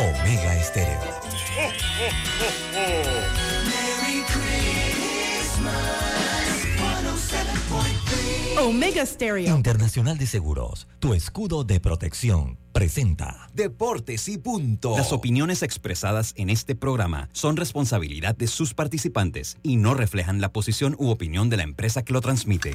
Omega Estéreo. Omega Stereo. Internacional de Seguros, tu escudo de protección, presenta Deportes y punto. Las opiniones expresadas en este programa son responsabilidad de sus participantes y no reflejan la posición u opinión de la empresa que lo transmite.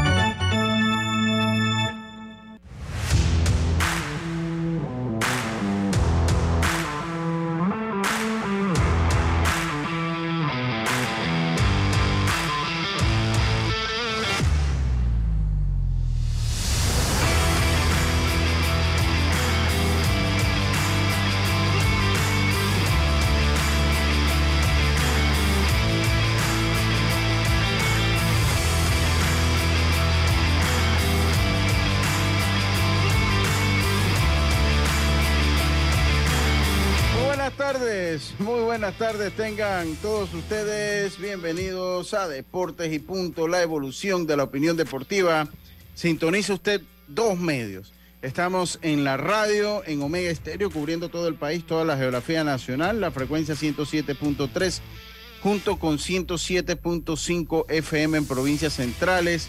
Tardes tengan todos ustedes. Bienvenidos a Deportes y Punto, la evolución de la opinión deportiva. Sintoniza usted dos medios. Estamos en la radio, en Omega Estéreo, cubriendo todo el país, toda la geografía nacional, la frecuencia 107.3, junto con 107.5 FM en provincias centrales,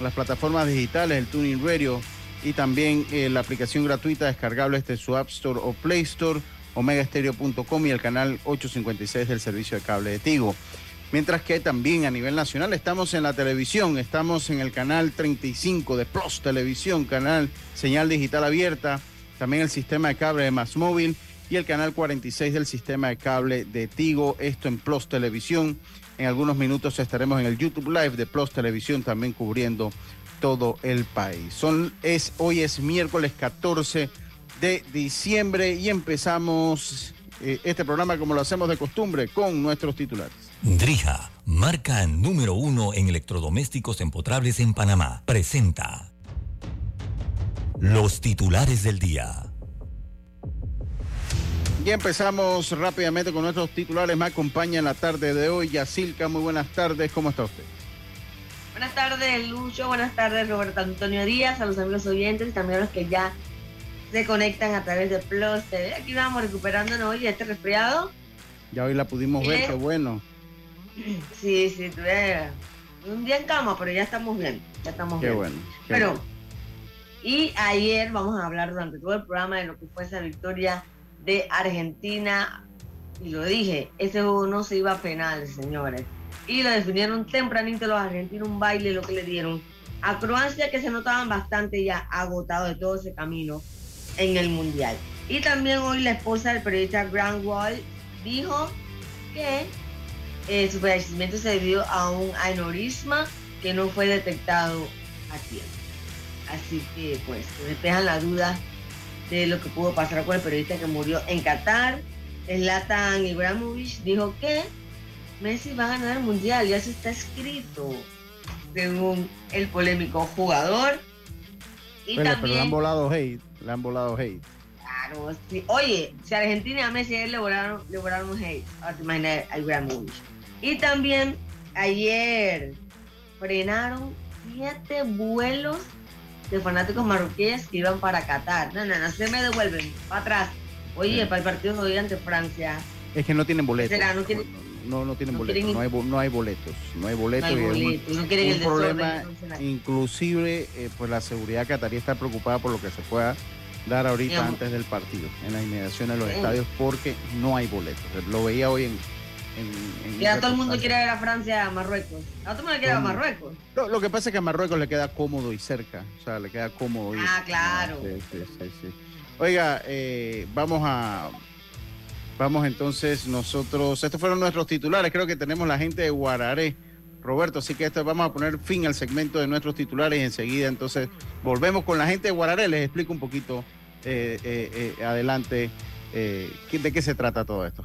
las plataformas digitales, el Tuning Radio y también eh, la aplicación gratuita descargable desde su App Store o Play Store, omegaestereo.com y el canal 856 del servicio de cable de Tigo. Mientras que también a nivel nacional estamos en la televisión, estamos en el canal 35 de Plus Televisión, canal señal digital abierta, también el sistema de cable de Más Móvil y el canal 46 del sistema de cable de Tigo, esto en Plus Televisión. En algunos minutos estaremos en el YouTube Live de Plus Televisión también cubriendo todo el país. Es, hoy es miércoles 14 de diciembre y empezamos eh, este programa como lo hacemos de costumbre con nuestros titulares. Drija, marca número uno en electrodomésticos empotrables en Panamá, presenta los titulares del día. Y empezamos rápidamente con nuestros titulares. Me acompaña en la tarde de hoy Yacilca. Muy buenas tardes. ¿Cómo está usted? Buenas tardes, Lucho. Buenas tardes, Roberto Antonio Díaz, a los amigos oyentes y también a los que ya se conectan a través de Plus TV. Aquí vamos recuperándonos hoy este resfriado. Ya hoy la pudimos ver, ¿Eh? qué bueno. Sí, sí, tuve un día en cama, pero ya estamos bien. Ya estamos Qué bien. bueno. qué Pero, bueno. y ayer vamos a hablar durante todo el programa de lo que fue esa victoria de Argentina. Y lo dije, ese juego no se iba a penales, señores. Y lo definieron tempranito los argentinos, un baile lo que le dieron a Croacia, que se notaban bastante ya agotados de todo ese camino en el Mundial. Y también hoy la esposa del periodista Grant Wall dijo que eh, su fallecimiento se debió a un aneurisma que no fue detectado a tiempo. Así que pues despejan la duda de lo que pudo pasar con el periodista que murió en Qatar. Zlatan Ibrahimovic dijo que Messi va a ganar el mundial, ya eso está escrito, según el polémico jugador. Y pero también, han volado hate. Le han volado hate. claro, sí. oye, si Argentina y a Messi ayer le volaron, le volaron hate, ahora te imaginas a Ibrahimovic. Y también ayer frenaron siete vuelos de fanáticos marroquíes que iban para Qatar. No, no, no se me devuelven, para atrás. Oye, Sí. para el partido de hoy ante Francia. Es que no tienen boletos. Será, no tienen- no, no tienen no boletos. quieren- No hay, no hay boletos. No hay No boletos. hay y es un- boletos, no quieren un el problema, inclusive, eh, pues la seguridad catarí está preocupada por lo que se pueda dar ahorita antes del partido, en las inmediaciones de los Sí. estadios, porque no hay boletos. Lo veía hoy en... en, en Ya todo el mundo quiere ver a Francia a Marruecos. A todo el mundo quiere ver a. Marruecos. Lo, lo que pasa es que a Marruecos le queda cómodo y cerca, o sea, le queda cómodo. Ah, claro. Sí, sí, sí. Oiga, eh, vamos a Vamos entonces nosotros, estos fueron nuestros titulares, creo que tenemos la gente de Guararé. Roberto, así que vamos a poner fin al segmento de nuestros titulares enseguida entonces volvemos con la gente de Guararé, les explico un poquito eh, eh, eh, adelante de qué se trata todo esto.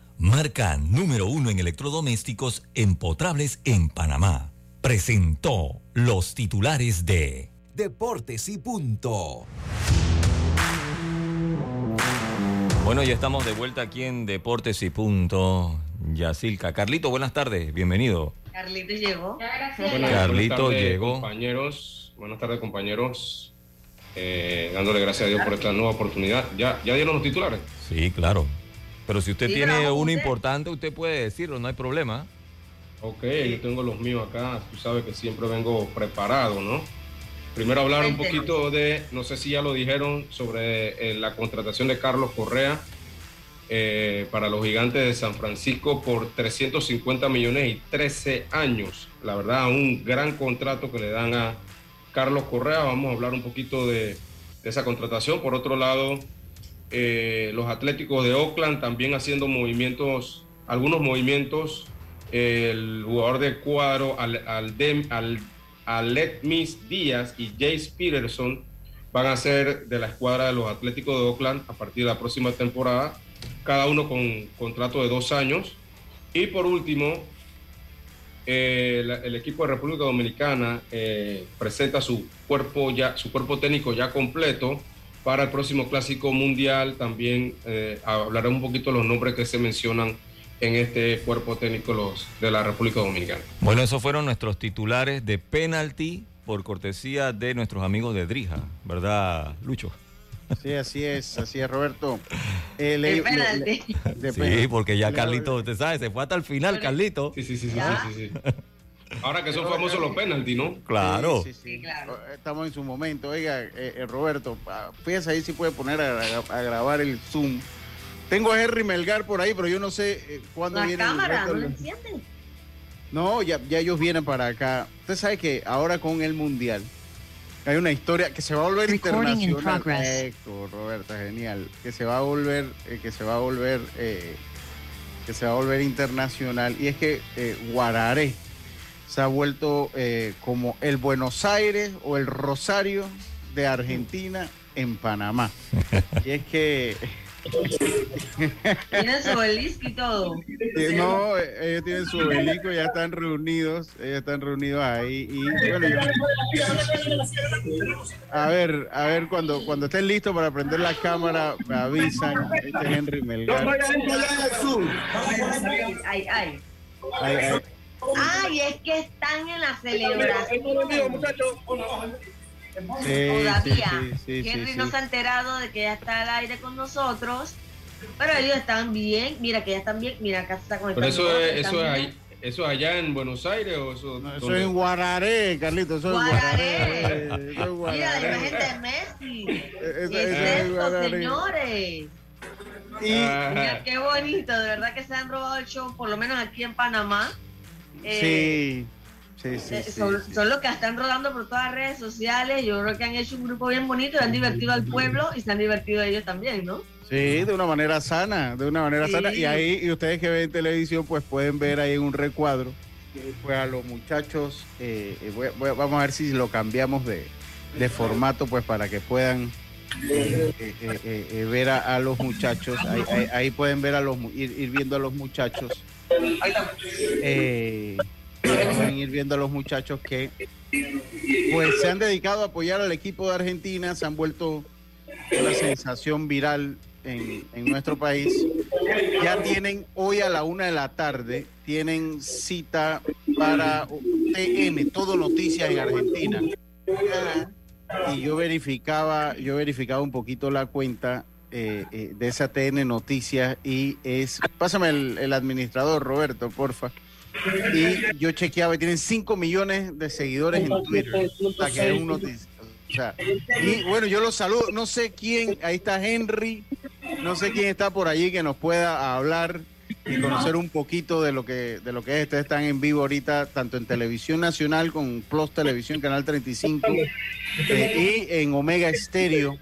marca número uno en electrodomésticos empotrables en Panamá. Presentó los titulares de Deportes y Punto. Bueno, ya estamos de vuelta aquí en Deportes y Punto. Yacilca. Carlito, buenas tardes, bienvenido. Carlito llegó. Carlito llegó. Compañeros, buenas tardes, compañeros. Eh, dándole gracias a Dios por esta nueva oportunidad. ¿Ya, ¿Ya dieron los titulares? Sí, claro. Pero si usted tiene uno importante, usted puede decirlo, no hay problema. Ok, yo tengo los míos acá. Tú sabes que siempre vengo preparado, ¿no? Primero hablar un poquito de, no sé si ya lo dijeron, sobre eh, la contratación de Carlos Correa eh, para los gigantes de San Francisco por 350 millones y 13 años. La verdad, un gran contrato que le dan a Carlos Correa. Vamos a hablar un poquito de, de esa contratación. Por otro lado, eh, los Atléticos de Oakland también haciendo movimientos, algunos movimientos. el jugador de cuadro, al, al, al, Alec Miss Díaz y Jace Peterson van a ser de la escuadra de los Atléticos de Oakland a partir de la próxima temporada, cada uno con contrato de dos años. Y por último, eh, el, equipo de República Dominicana eh, presenta su cuerpo, ya, su cuerpo técnico ya completo para el próximo Clásico Mundial. También eh, hablaré un poquito de los nombres que se mencionan en este cuerpo técnico los, de la República Dominicana. Bueno, esos fueron nuestros titulares de penalti por cortesía de nuestros amigos de Drija, ¿verdad, Lucho? Sí, así es, así es, Roberto. Eh, penalti. sí, porque ya Carlito, usted sabe, se fue hasta el final, Carlito. Sí, sí, sí, sí, sí, sí. Ahora que son famosos los penaltis, ¿no? Claro. Sí, sí, claro. Estamos en su momento. Oiga, eh, eh, Roberto, fíjese ahí si puede poner a, grabar el Zoom. Tengo a Henry Melgar por ahí, pero yo no sé eh, cuándo La viene. cámara, ¿no entienden? No, ya, ya ellos vienen para acá. Usted sabe que ahora con el Mundial hay una historia que se va a volver internacional. Esto, Roberto, genial. Que se va a volver, que se va a volver, que se va a volver internacional. Y es que Guararé se ha vuelto eh, como el Buenos Aires o el Rosario de Argentina en Panamá. y es que... tienen su obelisco y todo. No, ellos tienen su obelisco, ya están reunidos, ellos están reunidos ahí. Y a ver, a ver, cuando, cuando estén listos para prender la cámara, me avisan. Este es Henry Melgar. Ay, ay. ay, ay. Ay, es que están en la celebración. Todavía. Henry no se ha enterado de que ya está al aire con nosotros. Pero ellos están bien. Mira que ya están bien. Mira, acá está conectando. Pero eso es, eso es ahí. ¿Eso allá en Buenos Aires o eso? No, eso es en Guararé, Carlito. Eso es Guararé. Guararé. Mira la imagen de Messi. ¿Qué es esto, señores? Y, mira, qué bonito. De verdad que se han robado el show, por lo menos aquí en Panamá. Eh, sí, sí, sí, son, los que están rodando por todas las redes sociales. Yo creo que han hecho un grupo bien bonito y han divertido al pueblo y se han divertido ellos también, ¿no? Sí, de una manera sana, de una manera sana. Y ahí, y ustedes que ven televisión, pues pueden ver ahí en un recuadro, pues a los muchachos, eh, eh, vamos a ver si lo cambiamos de, formato, pues para que puedan ver a, los muchachos. Ahí, pueden ver a los, ir viendo a los muchachos eh, pueden ir viendo a los muchachos que pues se han dedicado a apoyar al equipo de Argentina, se han vuelto una sensación viral en, nuestro país. Ya tienen hoy a la una de la tarde, tienen cita para TN, todo noticias en Argentina. Y yo verificaba, yo verificaba un poquito la cuenta eh, eh, de esa TN Noticias y es, pásame el, administrador Roberto, porfa. Y yo chequeaba y tienen 5 millones de seguidores en Twitter. y bueno, yo los saludo. No sé quién, ahí está Henry. No sé quién está por allí que nos pueda hablar y conocer un poquito de lo que de lo que es. Ustedes están en vivo ahorita, tanto en Televisión Nacional con Plus Televisión, Canal 35, eh, y en Omega Estéreo,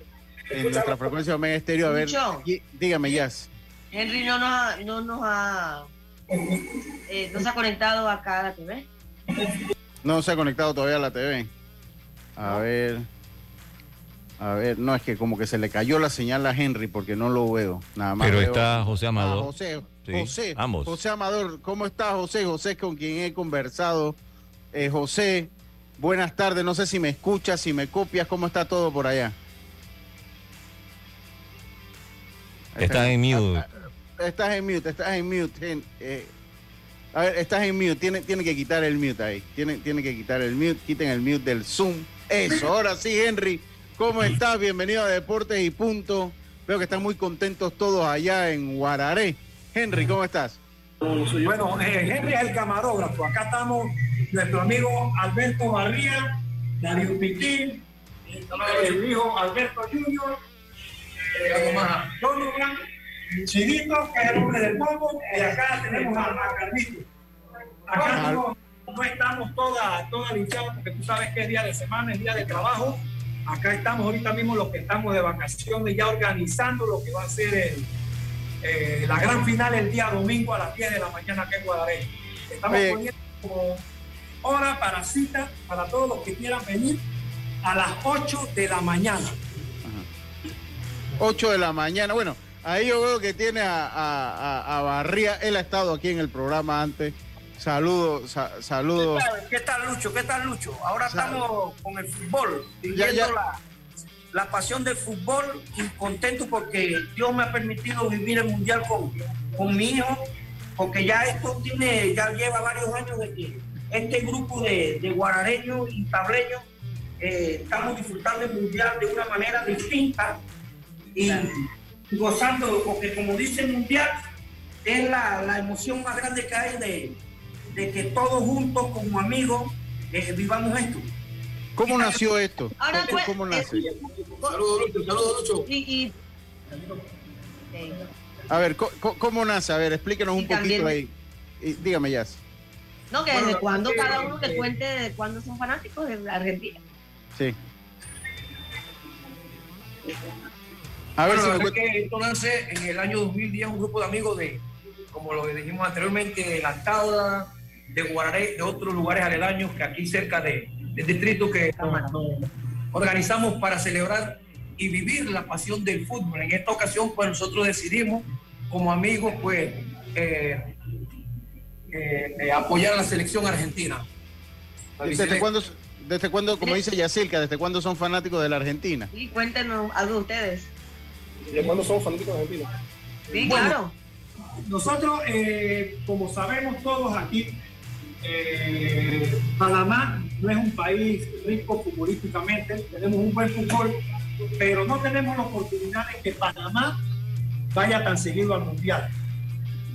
en nuestra frecuencia Omega Estéreo. A ver, dígame, Jazz. Henry no nos ha, no nos ha, eh, no se ha conectado acá a la TV. No se ha conectado todavía a la TV. A ver. A ver, no, es que como que se le cayó la señal a Henry porque no lo veo. Nada más. Pero está José Amador. José, José, ambos. José Amador, ¿cómo está José? José con quien he conversado. Eh, José, buenas tardes. No sé si me escuchas, si me copias, ¿cómo está todo por allá? Estás en mute. Estás en mute, estás en mute. Eh, a ver, estás en mute. Tiene, tiene que quitar el mute ahí. Tiene, tiene que quitar el mute. Quiten el mute del Zoom. Eso, ahora sí, Henry. ¿Cómo estás? Bienvenido a Deportes y Punto. Veo que están muy contentos todos allá en Guararé. Henry, ¿cómo estás? Bueno, eh, Henry es el camarógrafo. Acá estamos nuestro amigo Alberto Barría, Darío Piquín, el hijo Alberto Junior, eh, Donovan, Chirito, que es el hombre del polvo, y acá tenemos a, Carlito. Acá no, estamos toda, toda linchados porque tú sabes que es día de semana, es día de trabajo. Acá estamos ahorita mismo los que estamos de vacaciones ya organizando lo que va a ser el eh, la gran final el día domingo a las 10 de la mañana aquí en Guadalajara. Estamos poniendo como hora para cita para todos los que quieran venir a las 8 de la mañana. 8 de la mañana. Bueno, ahí yo veo que tiene a, Barría. Él ha estado aquí en el programa antes. Saludos, saludos. ¿Qué tal, Lucho? ¿Qué tal, Lucho? Ahora estamos con el fútbol. Ya, ya, la pasión del fútbol y contento porque Dios me ha permitido vivir el mundial con, con mi hijo, porque ya esto tiene, ya lleva varios años de que este grupo de, de guarareños y tableños eh, estamos disfrutando el mundial de una manera distinta y gozando, porque como dice el mundial, es la, la emoción más grande que hay de, de que todos juntos como amigos eh, vivamos esto. ¿Cómo nació esto? ¿Cómo, eh, nace? Saludos, Lucho. Saludos, Lucho. A ver, ¿cómo, nace? A ver, explíquenos un poquito ahí. dígame, Jazz. No, que desde cuándo cada uno te cuente de cuándo son fanáticos de Argentina. Sí. A ver si me que esto nace en el año 2010 un grupo de amigos de, como lo dijimos anteriormente, de La Cauda, de Guararé, de otros lugares aledaños que aquí cerca de, del distrito que organizamos para celebrar y vivir la pasión del fútbol. En esta ocasión, pues nosotros decidimos, como amigos, pues eh, eh, eh, apoyar a la selección argentina. ¿Desde cuándo, desde cuándo, como dice Yacilca, desde cuándo son fanáticos de la Argentina? Sí, cuéntenos algo de ustedes. ¿De cuándo son fanáticos de Argentina? Sí, claro. Nosotros, como sabemos todos aquí, eh, Panamá no es un país rico futbolísticamente, tenemos un buen fútbol, pero no tenemos la oportunidad de que Panamá vaya tan seguido al Mundial.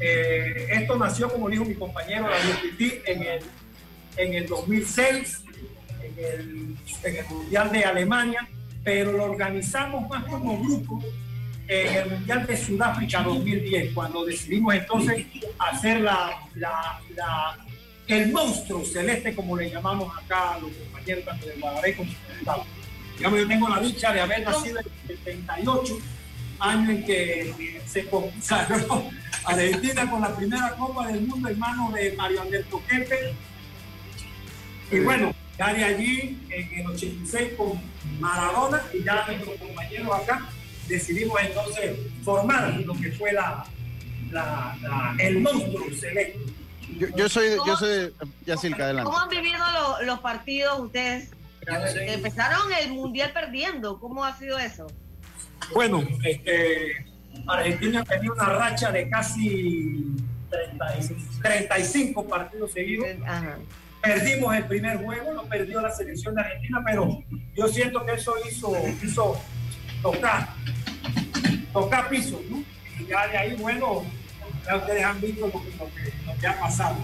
Eh, esto nació, como dijo mi compañero David en el, en el 2006, en el, Mundial de Alemania, pero lo organizamos más como grupo en el Mundial de Sudáfrica 2010, cuando decidimos entonces hacer la, la, la el monstruo celeste, como le llamamos acá a los compañeros tanto de Guadalajara como de Digamos, yo tengo la dicha de haber nacido en el 78, año en que se consagró Argentina con la primera Copa del Mundo en manos de Mario Alberto Kempe. Y bueno, ya de allí, en el 86 con Maradona y ya nuestros compañeros acá, decidimos entonces formar lo que fue la, el monstruo celeste yo, soy, yo soy Yacilca, adelante. ¿Cómo han vivido los partidos ustedes? Empezaron el mundial perdiendo. ¿Cómo ha sido eso? Bueno, este, Argentina tenía una racha de casi 35 partidos seguidos. Perdimos el primer juego, no perdió la selección de Argentina, pero yo siento que eso hizo, hizo tocar, tocar piso, ¿no? Y ya de ahí, bueno, ya ustedes han visto lo que, ha pasado.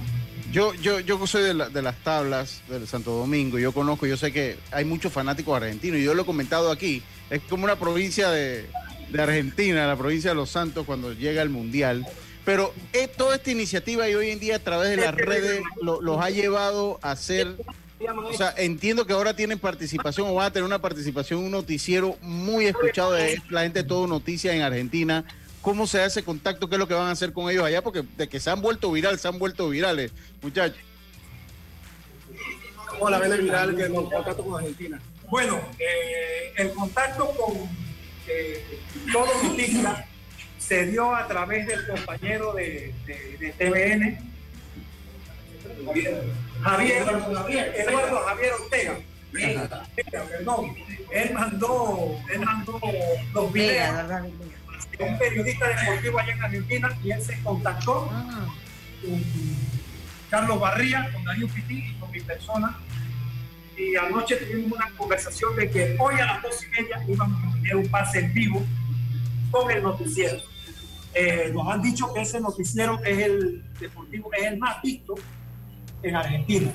Yo, yo, yo soy de, de, las tablas del Santo Domingo, yo conozco, yo sé que hay muchos fanáticos argentinos, y yo lo he comentado aquí, es como una provincia de, de Argentina, la provincia de Los Santos, cuando llega el Mundial. Pero eh, toda esta iniciativa y hoy en día a través de las redes los ha llevado a ser, o sea, entiendo que ahora tienen participación o van a tener una participación, un noticiero muy escuchado de la gente de todo noticias en Argentina. ¿Cómo se hace contacto? ¿Qué es lo que van a hacer con ellos allá? Porque de que se han vuelto viral, se han vuelto virales, muchachos. ¿Cómo la ven viral que nos contacto con Argentina? Bueno, eh, el contacto con eh, todo noticia se dio a través del compañero de, de, TVN, Javier, Eduardo Javier Ortega. perdón, él mandó, él mandó los videos un periodista deportivo allá en Argentina y él se contactó ah. con Carlos Barría, con Darío Pití y con mi persona. Y anoche tuvimos una conversación de que hoy a las dos y media íbamos a tener un pase en vivo con el noticiero. Eh, nos han dicho que ese noticiero es el deportivo, es el más visto en Argentina.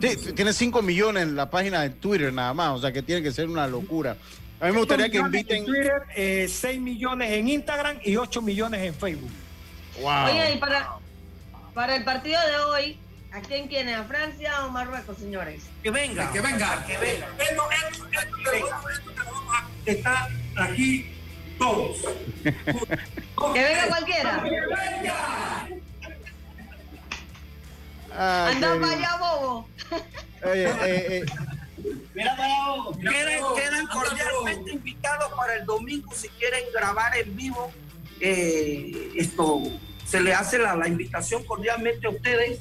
Sí, tiene 5 millones en la página de Twitter nada más, o sea que tiene que ser una locura. A mí me gustaría que inviten. En Twitter, 6 eh, millones en Instagram y 8 millones en Facebook. Wow. Oye, y para, para el partido de hoy, ¿a quién quiere? ¿A Francia o Marruecos, señores? Que venga, que venga, que venga. Esto, esto, esto, esto, está aquí todos. que venga cualquiera. Ah, Anda para allá, bobo. Oye, eh, eh. Mira, quedan, quedan cordialmente invitados para el domingo si quieren grabar en vivo. Eh, esto se le hace la, la, invitación cordialmente a ustedes.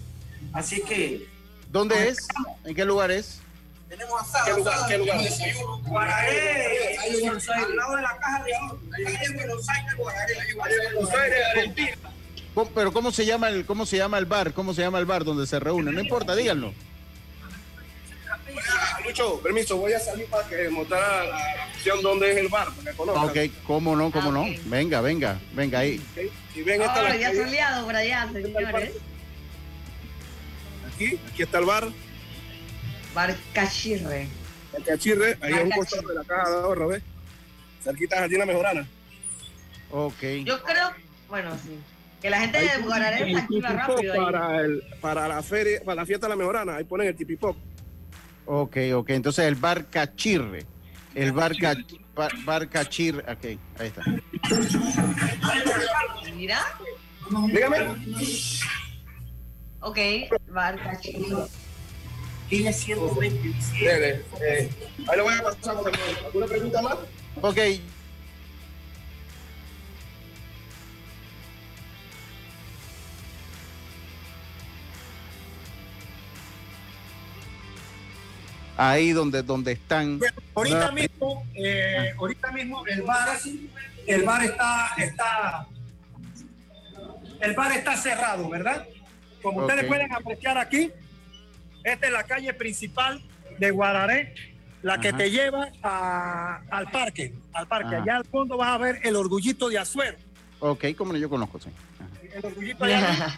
Así que. ¿Dónde es? ¿En qué lugar es? Tenemos asado. ¿Qué lugar? ¿Qué lugar? Guararé, al lado de la caja de ahorro. Ahí Buenos Aires, Guararé. Buenos Aires, Argentina. Pero ¿cómo se llama el cómo se llama el bar? ¿Cómo se llama el bar donde se reúnen? No importa, díganlo. Lucho, permiso, voy a salir para que mostrar la opción donde es el bar, para que conozcan. Ok, cómo no, cómo no. Venga, venga, venga ahí. Y ven esta oh, ya soleado por allá, señores. Aquí, aquí está el bar. Bar Cachirre. El Cachirre, ahí es un costado de la caja de ahorro, ¿ves? Cerquita de Jardina Mejorana. Ok. Yo creo, bueno, sí. Que la gente de Guararé está aquí rápido. Para, el, para la feria, para la fiesta de la Mejorana, ahí ponen el tipipop. Ok, ok. Entonces el bar Cachirre. El bar, bar, Cachirre. Ok, ahí está. Mira. Dígame. Ok, bar Cachirre. Tiene 120. Eh, ahí lo voy a pasar. ¿Alguna pregunta más? Ok. Ahí donde, donde están. ahorita mismo, eh, ahorita mismo el bar, el bar está, está, el bar está cerrado, ¿verdad? Como ustedes pueden apreciar aquí, esta es la calle principal de Guararé, la que te lleva al parque, al parque. Allá al fondo vas a ver el orgullito de Azuero. Ok, como yo conozco, sí. El orgullito de Azuero.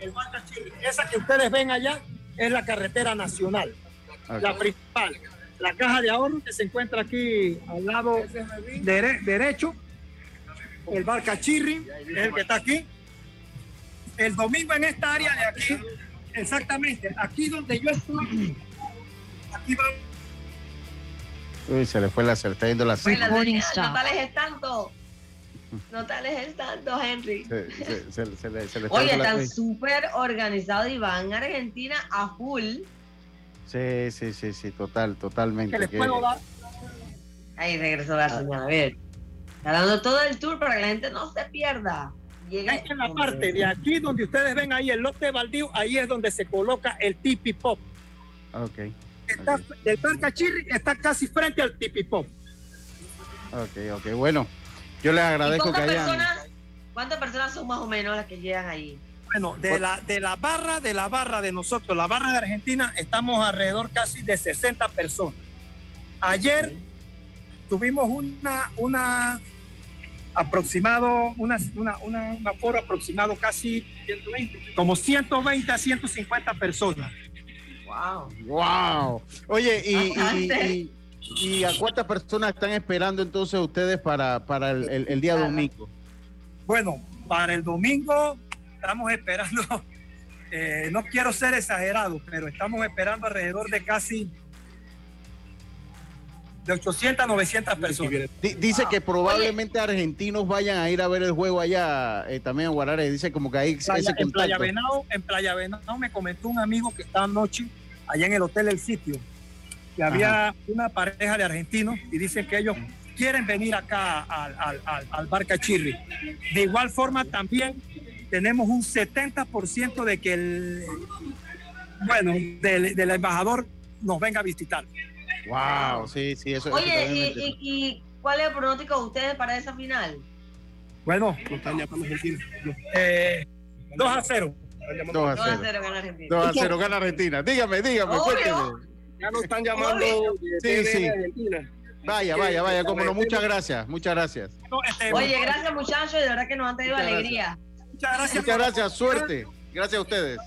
Esa que ustedes ven allá es la carretera nacional la principal. La caja de ahorro que se encuentra aquí al lado derecho. El bar Cachirri, es el que está aquí. El domingo en esta área de aquí, exactamente, aquí donde yo estoy, aquí va. Uy, se le fue la, se le está yendo la No tales es tanto. No tales es tanto, Henry. Oye, están súper organizados y van a Argentina a full. Sí, sí, sí, sí, total, totalmente. ¿Qué les puedo dar? Ahí regresó la señora. A ver, está dando todo el tour para que la gente no se pierda. Llega es en la parte de aquí donde ustedes ven ahí el lote baldío, ahí es donde se coloca el tipi pop. Ok. Está, El parque Chirri está casi frente al tipi pop. Ok, ok, bueno. Yo les agradezco que hayan... Personas, ¿Cuántas personas son más o menos las que llegan ahí? Bueno, de la, de la barra, de la barra de nosotros, la barra de Argentina, estamos alrededor casi de 60 personas. Ayer tuvimos una, una aproximado, una, una, una, un aforo aproximado casi como 120 a 150 personas. Wow. Wow. Oye, y, y, a cuántas personas están esperando entonces ustedes para, para el, día domingo? Bueno, para el domingo estamos esperando, eh, no quiero ser exagerado, pero estamos esperando alrededor de casi de 800 a 900 personas. Dice que probablemente argentinos vayan a ir a ver el juego allá eh, también en Guarare. Dice como que hay ese en Playa Venado, en Playa Venado me comentó un amigo que estaba anoche allá en el hotel El Sitio, que había una pareja de argentinos y dicen que ellos quieren venir acá al, al, al, Barca Chirri. De igual forma también tenemos un 70% de que el, bueno, del, del embajador nos venga a visitar. Wow, sí, sí, eso Oye, y, y, cuál es el pronóstico de ustedes para esa final? Bueno, eh, 2 a 0. 2 a 0. gana Argentina. 2 a 0 gana Argentina. Dígame, dígame, cuénteme. Ya nos están llamando sí, sí. Argentina. Vaya, vaya, vaya, como no, muchas gracias, muchas gracias. Este, Oye, gracias muchachos, de verdad que nos han tenido alegría. Muchas gracias. Muchas gracias, suerte. Gracias a ustedes.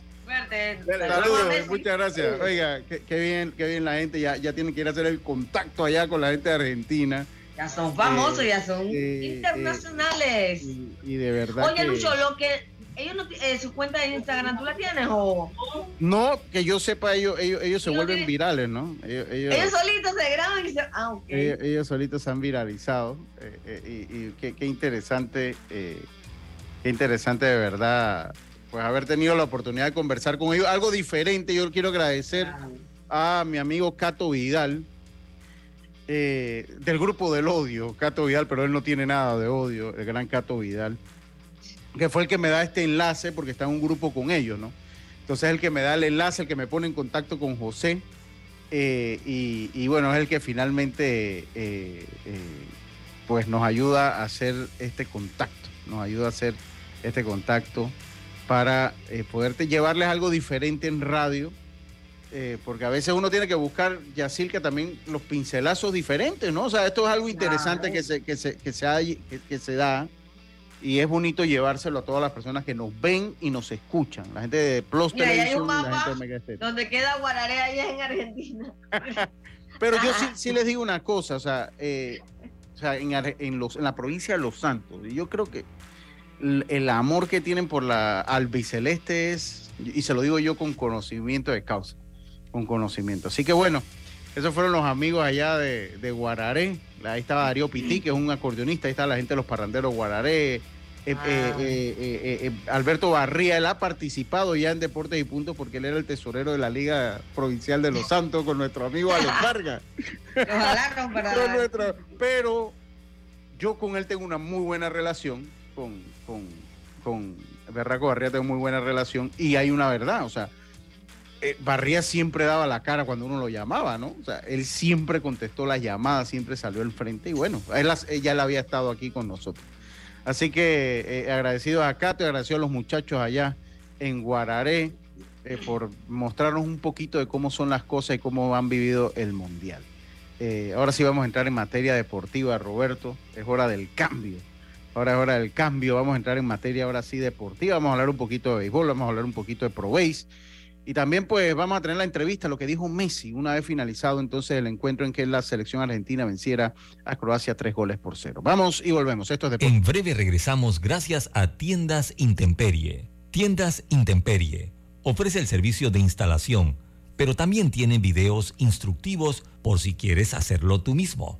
Saludos, muchas gracias. Oiga, qué, bien, qué bien la gente. Ya, ya tienen que ir a hacer el contacto allá con la gente de Argentina. Ya son famosos, ya son eh, eh, internacionales. y, de verdad. Oye, Lucho, lo que ellos no eh, su cuenta de Instagram, ¿tú la tienes o? No, que yo sepa, ellos, ellos, ellos se vuelven virales, ¿no? Ellos, ellos, solitos se graban y se. Ah, okay. ellos, solitos se han viralizado. y, y qué, qué, interesante, qué interesante de verdad pues haber tenido la oportunidad de conversar con ellos. Algo diferente, yo quiero agradecer a mi amigo Cato Vidal, eh, del grupo del odio, Cato Vidal, pero él no tiene nada de odio, el gran Cato Vidal, que fue el que me da este enlace porque está en un grupo con ellos, ¿no? Entonces es el que me da el enlace, el que me pone en contacto con José, eh, y, bueno, es el que finalmente eh, pues nos ayuda a hacer este contacto, nos ayuda a hacer este contacto para eh, poderte llevarles algo diferente en radio, eh, porque a veces uno tiene que buscar, Yacil, que también los pincelazos diferentes, ¿no? O sea, esto es algo interesante que se, que, se, que, se que, se da y es bonito llevárselo a todas las personas que nos ven y nos escuchan. La gente de Plus la gente de Donde queda Guararé, allá en Argentina. Pero yo sí, sí, les digo una cosa, o sea, eh, o sea en, en, los, en la provincia de Los Santos, y yo creo que el amor que tienen por la albiceleste es, y se lo digo yo con conocimiento de causa, con conocimiento. Así que bueno, esos fueron los amigos allá de, de Guararé. Ahí estaba Darío Pití, que es un acordeonista, ahí está la gente de los parranderos Guararé. Eh, ah. eh, eh, Alberto Barría, él ha participado ya en Deportes y Puntos porque él era el tesorero de la Liga Provincial de Los Santos con nuestro amigo Alex Vargas. pero yo con él tengo una muy buena relación con, con, Berraco Barría tengo muy buena relación y hay una verdad, o sea, eh, Barría siempre daba la cara cuando uno lo llamaba, ¿no? O sea, él siempre contestó las llamadas, siempre salió al frente y bueno, él, ya había estado aquí con nosotros. Así que eh, agradecido a Cato agradecido a los muchachos allá en Guararé eh, por mostrarnos un poquito de cómo son las cosas y cómo han vivido el Mundial. ahora sí vamos a entrar en materia deportiva, Roberto. Es hora del cambio. Ahora es hora del cambio, vamos a entrar en materia ahora sí deportiva, vamos a hablar un poquito de béisbol, vamos a hablar un poquito de Pro Base. Y también pues vamos a tener la entrevista, lo que dijo Messi, una vez finalizado entonces el encuentro en que la selección argentina venciera a Croacia tres goles por cero. Vamos y volvemos, esto es deporte. En breve regresamos gracias a Tiendas Intemperie. Tiendas Intemperie ofrece el servicio de instalación, pero también tiene videos instructivos por si quieres hacerlo tú mismo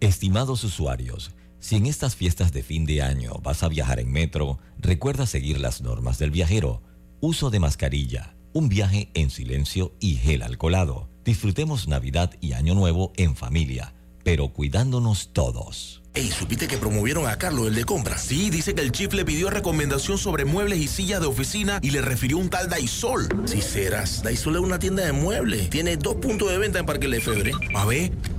Estimados usuarios, si en estas fiestas de fin de año vas a viajar en metro, recuerda seguir las normas del viajero. Uso de mascarilla, un viaje en silencio y gel alcoholado. Disfrutemos Navidad y Año Nuevo en familia, pero cuidándonos todos. Ey, ¿supiste que promovieron a Carlos, el de compra? Sí, dice que el chief le pidió recomendación sobre muebles y sillas de oficina y le refirió un tal Daisol. Si serás, Daisol es una tienda de muebles. Tiene dos puntos de venta en Parque Lefebvre. A ver,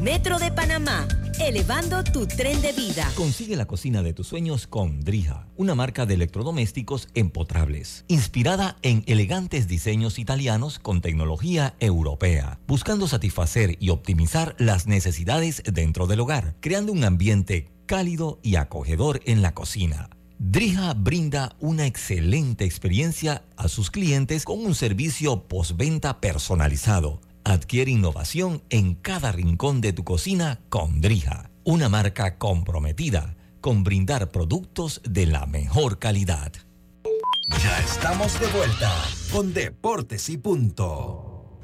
Metro de Panamá, elevando tu tren de vida. Consigue la cocina de tus sueños con Drija, una marca de electrodomésticos empotrables, inspirada en elegantes diseños italianos con tecnología europea, buscando satisfacer y optimizar las necesidades dentro del hogar, creando un ambiente cálido y acogedor en la cocina. Drija brinda una excelente experiencia a sus clientes con un servicio postventa personalizado. Adquiere innovación en cada rincón de tu cocina con Drija, una marca comprometida con brindar productos de la mejor calidad. Ya estamos de vuelta con Deportes y Punto.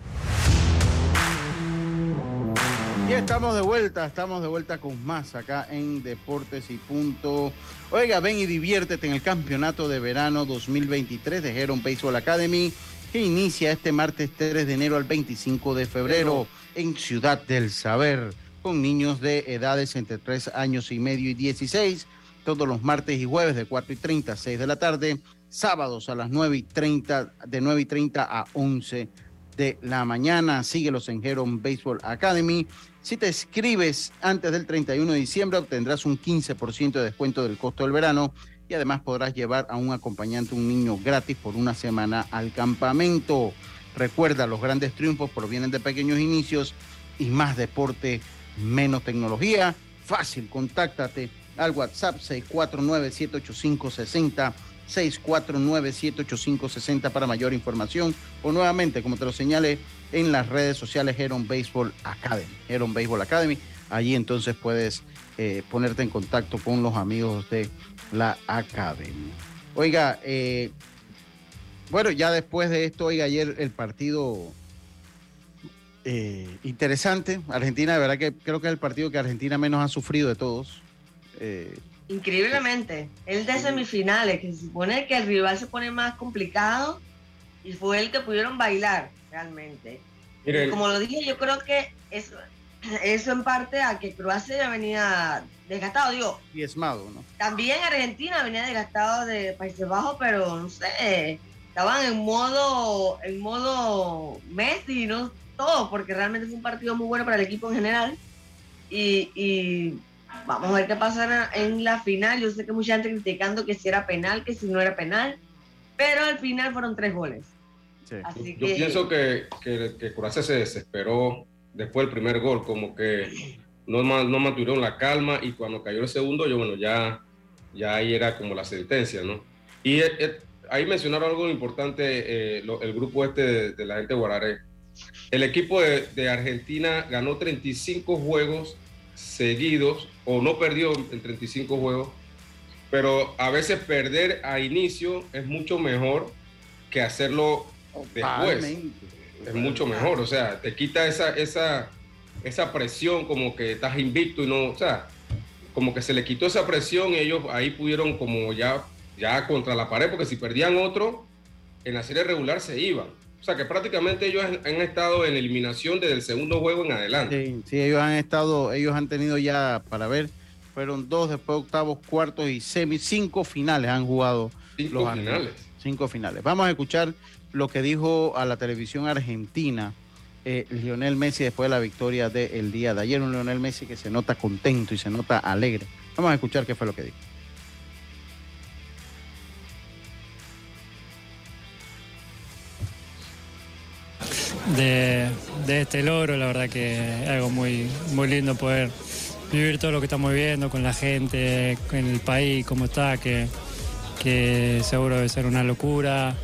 Y estamos de vuelta, estamos de vuelta con más acá en Deportes y Punto. Oiga, ven y diviértete en el campeonato de verano 2023 de Heron Baseball Academy que inicia este martes 3 de enero al 25 de febrero en Ciudad del Saber con niños de edades entre 3 años y medio y 16 todos los martes y jueves de 4 y 30 a 6 de la tarde, sábados a las 9 y 30, de 9 y 30 a 11 de la mañana. Síguelos en Heron Baseball Academy. Si te escribes antes del 31 de diciembre, obtendrás un 15% de descuento del costo del verano y además podrás llevar a un acompañante, un niño gratis por una semana al campamento. Recuerda, los grandes triunfos provienen de pequeños inicios y más deporte, menos tecnología. Fácil, contáctate al WhatsApp 649-785-60. 649-785-60 para mayor información o nuevamente, como te lo señalé, en las redes sociales Heron Baseball Academy. Heron Baseball Academy. Allí entonces puedes eh, ponerte en contacto con los amigos de la Academy. Oiga, eh, bueno, ya después de esto, oiga, ayer el partido eh, interesante. Argentina, de verdad que creo que es el partido que Argentina menos ha sufrido de todos. Eh, Increíblemente, el de semifinales, que se supone que el rival se pone más complicado y fue el que pudieron bailar realmente. Como lo dije, yo creo que eso, eso en parte a que Croacia ya venía desgastado, digo. Diezmado, ¿no? También Argentina venía desgastado de Países Bajos, pero no sé, estaban en modo, en modo Messi, no todo, porque realmente fue un partido muy bueno para el equipo en general. Y, vamos a ver qué pasa en la final. Yo sé que mucha gente criticando que si era penal, que si no era penal, pero al final fueron tres goles. Yo pienso que, que, que Croacia se desesperó después del primer gol, como que no, no mantuvieron la calma y cuando cayó el segundo, yo bueno, ya, ya ahí era como la sentencia, ¿no? Y eh, eh, ahí mencionaron algo importante, eh, el grupo este de, la gente Guararé. El equipo de, de, Argentina ganó 35 juegos seguidos, o no perdió en 35 juegos, pero a veces perder a inicio es mucho mejor que hacerlo después. Es mucho mejor, o sea, te quita esa, esa, esa presión como que estás invicto y no, o sea, como que se le quitó esa presión y ellos ahí pudieron como ya, ya contra la pared, porque si perdían otro, en la serie regular se iban. O sea que prácticamente ellos han, estado en eliminación desde el segundo juego en adelante. Sí, sí, ellos han estado, ellos han tenido ya, para ver, fueron dos, después octavos, cuartos y semis, cinco finales han jugado. Cinco finales. cinco finales. Vamos a escuchar lo que dijo a la televisión argentina eh, Lionel Messi después de la victoria del día de ayer. Un Lionel Messi que se nota contento y se nota alegre. Vamos a escuchar qué fue lo que dijo. De, este logro, la verdad que es algo muy, muy lindo poder vivir todo lo que estamos viviendo con la gente, en el país, cómo está, que, que seguro debe ser una locura.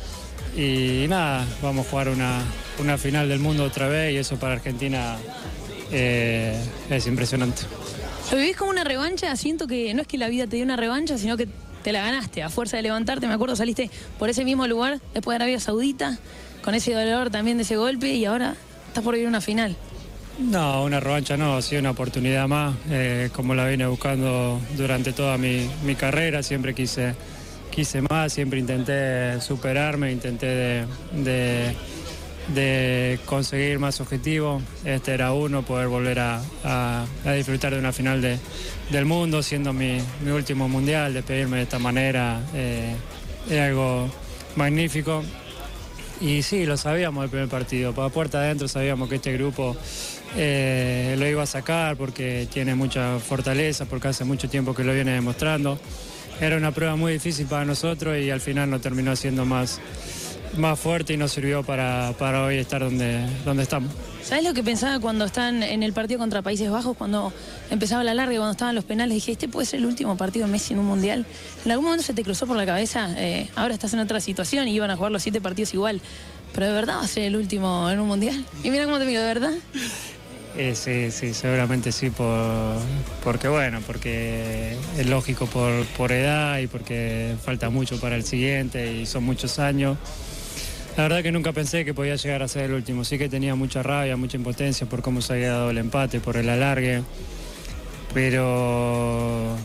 Y nada, vamos a jugar una, una final del mundo otra vez y eso para Argentina eh, es impresionante. ¿Lo vivís como una revancha? Siento que no es que la vida te dio una revancha, sino que te la ganaste a fuerza de levantarte. Me acuerdo, saliste por ese mismo lugar después de Arabia Saudita, con ese dolor también de ese golpe y ahora estás por vivir una final. No, una revancha no, ha sido una oportunidad más, eh, como la vine buscando durante toda mi, carrera, siempre quise, quise más, siempre intenté superarme, intenté de de conseguir más objetivos. Este era uno, poder volver a, disfrutar de una final del mundo, siendo mi, último mundial, despedirme de esta manera, eh, es algo magnífico. Y sí, lo sabíamos el primer partido, para puerta adentro sabíamos que este grupo eh, lo iba a sacar porque tiene mucha fortaleza, porque hace mucho tiempo que lo viene demostrando. Era una prueba muy difícil para nosotros y al final no terminó siendo más, más fuerte y nos sirvió para, hoy estar donde, donde estamos. ¿Sabes lo que pensaba cuando están en el partido contra Países Bajos, cuando empezaba la larga y cuando estaban los penales? Dije, este puede ser el último partido de Messi en un mundial. ¿En algún momento se te cruzó por la cabeza? Eh, ahora estás en otra situación y iban a jugar los siete partidos igual. Pero de verdad va a ser el último en un mundial. Y mira cómo te miro, ¿de verdad? Eh, sí, sí, seguramente sí, por, porque bueno, porque es lógico por, por edad y porque falta mucho para el siguiente y son muchos años. La verdad que nunca pensé que podía llegar a ser el último. Sí que tenía mucha rabia, mucha impotencia por cómo se había dado el empate, por el alargue. Pero,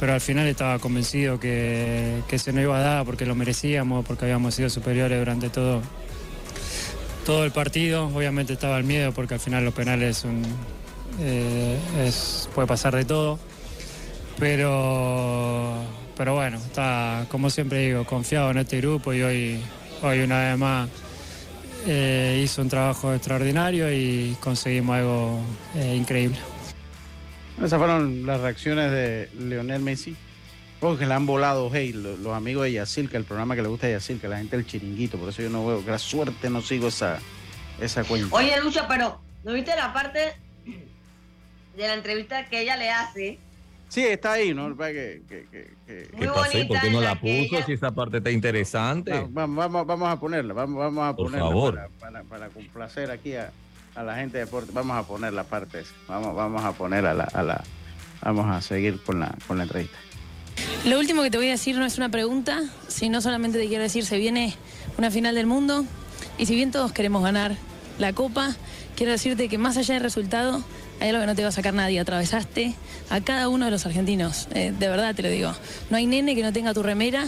pero al final estaba convencido que, se nos iba a dar porque lo merecíamos, porque habíamos sido superiores durante todo, todo el partido. Obviamente estaba el miedo porque al final los penales eh, puede pasar de todo. Pero, pero bueno, está, como siempre digo, confiado en este grupo y hoy hoy una vez más eh, hizo un trabajo extraordinario y conseguimos algo eh, increíble. Esas fueron las reacciones de Leonel Messi. Porque le han volado, hey, los, amigos de Yacil, que el programa que le gusta a Yacil, que la gente del chiringuito, por eso yo no veo, que la suerte no sigo esa, esa cuenta. Oye, Lucha, pero ¿no viste la parte de la entrevista que ella le hace Sí, está ahí, ¿no? Que, que, que, ¿Qué pasé? ¿Por qué no la puso? Si esa parte está interesante. Vamos, vamos, vamos a ponerla, vamos, vamos a ponerla. Por favor. Para, para, complacer aquí a, a, la gente de deporte. Vamos a poner la parte esa. Vamos, vamos a poner a la, a la. Vamos a seguir con la, con la entrevista. Lo último que te voy a decir no es una pregunta, sino solamente te quiero decir, se viene una final del mundo y si bien todos queremos ganar la copa, quiero decirte que más allá del resultado, hay algo que no te va a sacar nadie. Atravesaste a cada uno de los argentinos. Eh, de verdad te lo digo. No hay nene que no tenga tu remera,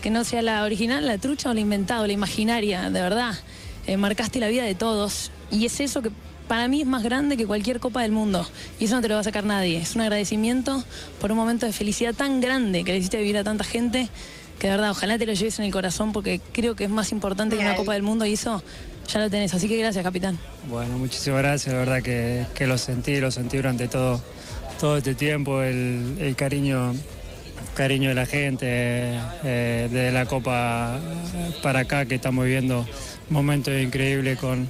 que no sea la original, la trucha o la inventada, la imaginaria. De verdad. Eh, marcaste la vida de todos. Y es eso que para mí es más grande que cualquier copa del mundo. Y eso no te lo va a sacar nadie. Es un agradecimiento por un momento de felicidad tan grande que le hiciste vivir a tanta gente. Que de verdad, ojalá te lo lleves en el corazón porque creo que es más importante que una Copa del Mundo y eso ya lo tenés. Así que gracias, capitán. Bueno, muchísimas gracias, de verdad que, lo sentí, lo sentí durante todo, todo este tiempo, el, cariño cariño de la gente, eh, de la Copa para acá, que estamos viviendo momentos increíbles con,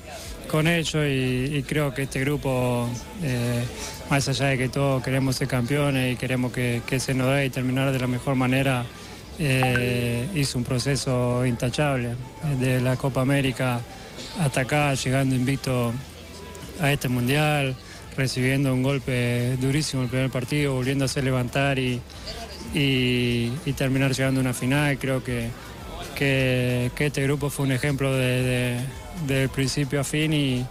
con ellos y, creo que este grupo, eh, más allá de que todos queremos ser campeones y queremos que, se nos dé y terminar de la mejor manera, eh, hizo un proceso intachable de la Copa América hasta acá, llegando invicto a este mundial, recibiendo un golpe durísimo el primer partido, volviéndose a levantar y, terminar llegando a una final. Creo que, que, este grupo fue un ejemplo de, del principio a fin y,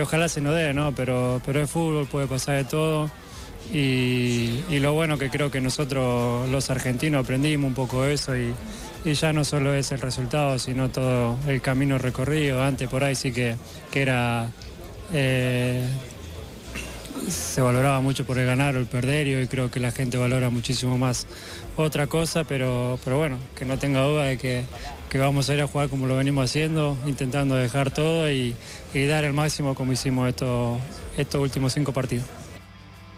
ojalá se nos dé, ¿no? Pero, pero el fútbol puede pasar de todo. Y, y, lo bueno que creo que nosotros los argentinos aprendimos un poco eso y, y ya no solo es el resultado, sino todo el camino recorrido. Antes por ahí sí que, que era eh, se valoraba mucho por el ganar o el perder y hoy creo que la gente valora muchísimo más otra cosa, pero, pero bueno, que no tenga duda de que, que vamos a ir a jugar como lo venimos haciendo, intentando dejar todo y, y dar el máximo como hicimos estos, estos últimos cinco partidos.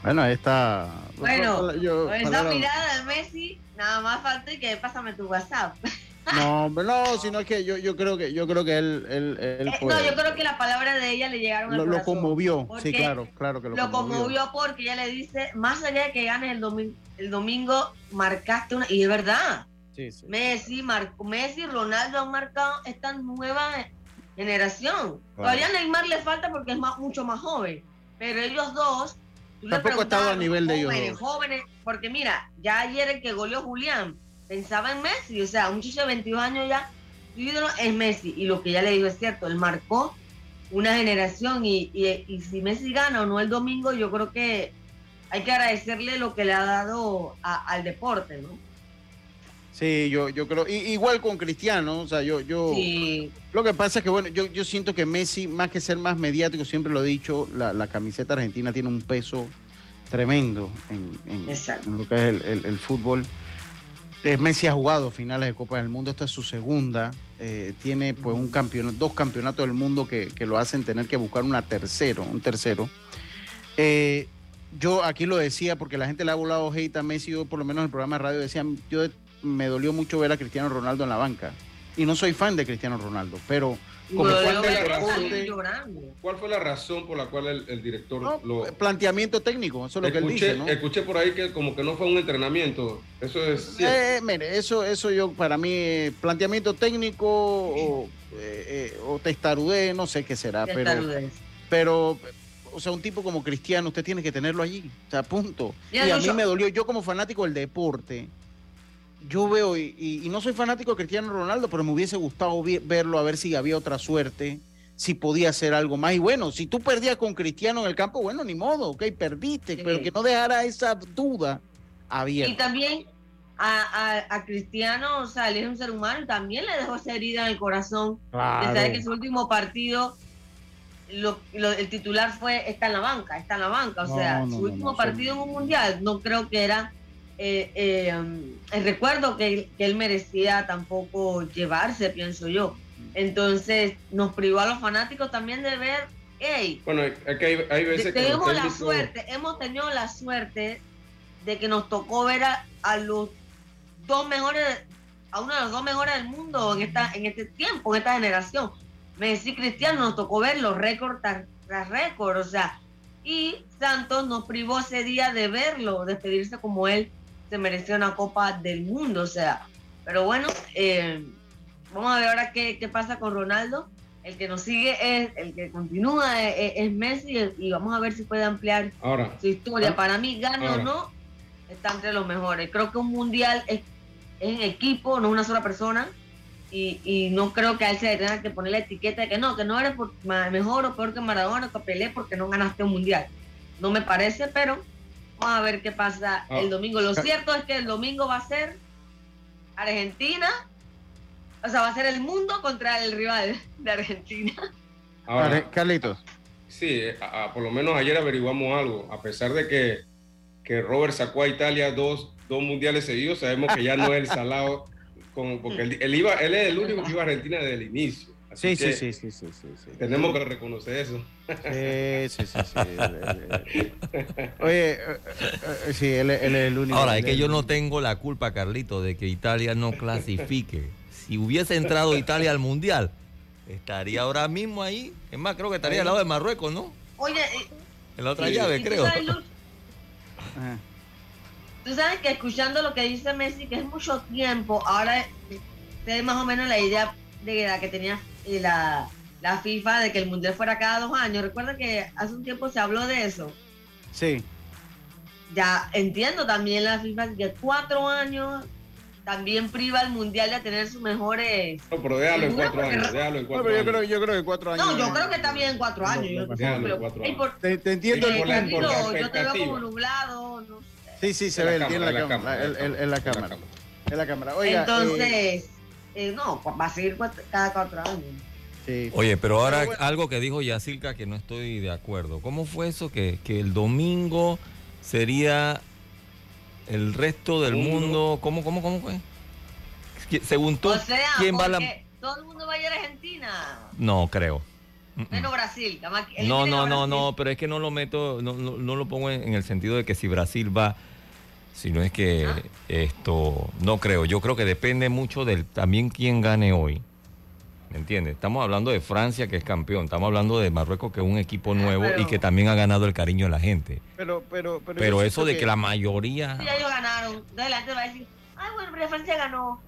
Bueno, ahí está. Bueno, yo, con esa mirada de Messi, nada más falta que pásame tu WhatsApp. No, no, sino que yo, yo creo que yo creo que él, él, él eh, No, yo creo que las palabras de ella le llegaron lo, Lo conmovió, sí, claro, claro que lo, lo conmovió. porque ella le dice, más allá de que ganes el domingo, el domingo marcaste una y es verdad. Sí, sí. Messi, Marco, Messi, Ronaldo han marcado esta nueva generación. Todavía a Neymar le falta porque es más, mucho más joven, pero ellos dos Tampoco ha estado a nivel de ellos. Jóvenes, porque mira, ya ayer el que goleó Julián pensaba en Messi, o sea, un chico de 22 años ya, su ídolo es Messi, y lo que ya le digo es cierto, él marcó una generación, y, si Messi gana o no el domingo, yo creo que hay que agradecerle lo que le ha dado al deporte, ¿no? Sí, yo, yo creo, igual con Cristiano, o sea, yo, yo, lo que pasa es que, bueno, yo, yo siento que Messi, más que ser más mediático, siempre lo he dicho, la, camiseta argentina tiene un peso tremendo en, lo que es el fútbol. Eh, Messi ha jugado finales de Copa del Mundo, esta es su segunda. Eh, tiene pues un campeonato, dos campeonatos del mundo que, lo hacen tener que buscar una tercero, un tercero. Eh, yo aquí lo decía porque la gente le ha volado hate a Messi, yo por lo menos en el programa de radio decía, yo me dolió mucho ver a Cristiano Ronaldo en la banca. Y no soy fan de Cristiano Ronaldo, pero ¿Cuál fue la razón por la cual el, director lo... Planteamiento técnico, eso es lo que él dice, ¿no? Escuché por ahí que como que no fue un entrenamiento, eso es eh, mire, eso, eso yo, para mí, planteamiento técnico o, eh, eh testarudez, no sé qué será, pero... Pero o sea, un tipo como Cristiano, usted tiene que tenerlo allí. O sea, punto. y a mí me dolió, yo como fanático del deporte, yo veo, y, no soy fanático de Cristiano Ronaldo, pero me hubiese gustado verlo a ver si había otra suerte, si podía hacer algo más. Y bueno, si tú perdías con Cristiano en el campo, bueno, ni modo, ok, perdiste, pero que no dejara esa duda abierta. Y también a, Cristiano, o sea, él es un ser humano, también le dejó esa herida en el corazón. Claro. De que su último partido, el titular fue, está en la banca, está en la banca. O sea, su último partido en un mundial, no creo que era eh, eh, el recuerdo que, él merecía tampoco llevarse, pienso yo. Entonces nos privó a los fanáticos también de ver, hey, bueno, hay, hay veces tenemos la suerte, hemos tenido la suerte de que nos tocó ver a, los dos mejores, a uno de los dos mejores del mundo en esta, en este tiempo, en esta generación. Messi Cristiano nos tocó ver los récords tras récord, o sea, y Santos nos privó ese día de verlo, despedirse como él se mereció una Copa del Mundo, o sea, pero bueno, eh, vamos a ver ahora qué, qué, pasa con Ronaldo. El que nos sigue es, el que continúa es, Messi y vamos a ver si puede ampliar su historia. Ah, Para mí, gane o no, está entre los mejores. Creo que un mundial es, en equipo, no una sola persona. Y, y, no creo que a él se le tenga que poner la etiqueta de que no, que no eres mejor o peor que Maradona, que Pelé porque no ganaste un mundial. No me parece, pero Vamos a ver qué pasa el ah. domingo. Lo cierto es que el domingo va a ser Argentina, o sea, va a ser el mundo contra el rival de Argentina. Ahora, Carlitos. Sí, por lo menos ayer averiguamos algo. A pesar de que, que Robert sacó a Italia dos, dos mundiales seguidos, sabemos que ya no es el salado, con, porque él, iba, él es el único que iba a Argentina desde el inicio. Sí, sí, sí, sí, sí, Tenemos que reconocer eso. Sí, sí, sí, sí. Oye, eh, eh, sí, él, es el único. Ahora, es que yo no tengo la culpa, Carlito, de que Italia no clasifique. Si hubiese entrado Italia al Mundial, estaría ahora mismo ahí. Es más, creo que estaría al lado de Marruecos, ¿no? Oye, en la otra llave, creo. Tú sabes que escuchando lo que dice Messi, que es mucho tiempo, ahora te más o menos la idea de la que tenía la, la FIFA de que el mundial fuera cada dos años. Recuerda que hace un tiempo se habló de eso. Sí. Ya entiendo también la FIFA que cuatro años también priva al mundial de tener sus mejores. No, pero déjalo en cuatro años. Déjalo en cuatro no, yo, creo, yo creo que cuatro años. No, yo creo que también en cuatro años. te, entiendo el punto. Yo te veo como nublado. No sé. Sí, sí, se ve en la, cámara. En la cámara. En la cámara. Oiga, Entonces. Eh, eh, no, va a seguir cada cuatro años. Oye, pero ahora algo que dijo Yacilca que no estoy de acuerdo. ¿Cómo fue eso? Que, que el domingo sería el resto del mundo. ¿Cómo, cómo, cómo fue? Según tú, ¿quién va a la.? Todo el mundo va a ir a Argentina. No, creo. Menos Brasil. No, no, no, no, pero es que no lo meto, no, no, lo pongo en, el sentido de que si Brasil va, sino es que ah. esto, no creo. Yo creo que depende mucho del también quién gane hoy. ¿Me entiendes? Estamos hablando de Francia, que es campeón. Estamos hablando de Marruecos, que es un equipo ah, nuevo y que también ha ganado el cariño de la gente. Pero, pero, pero, pero eso de que, la mayoría. Sí, ellos ganaron. Adelante va a decir, ay, bueno, pero Francia ganó.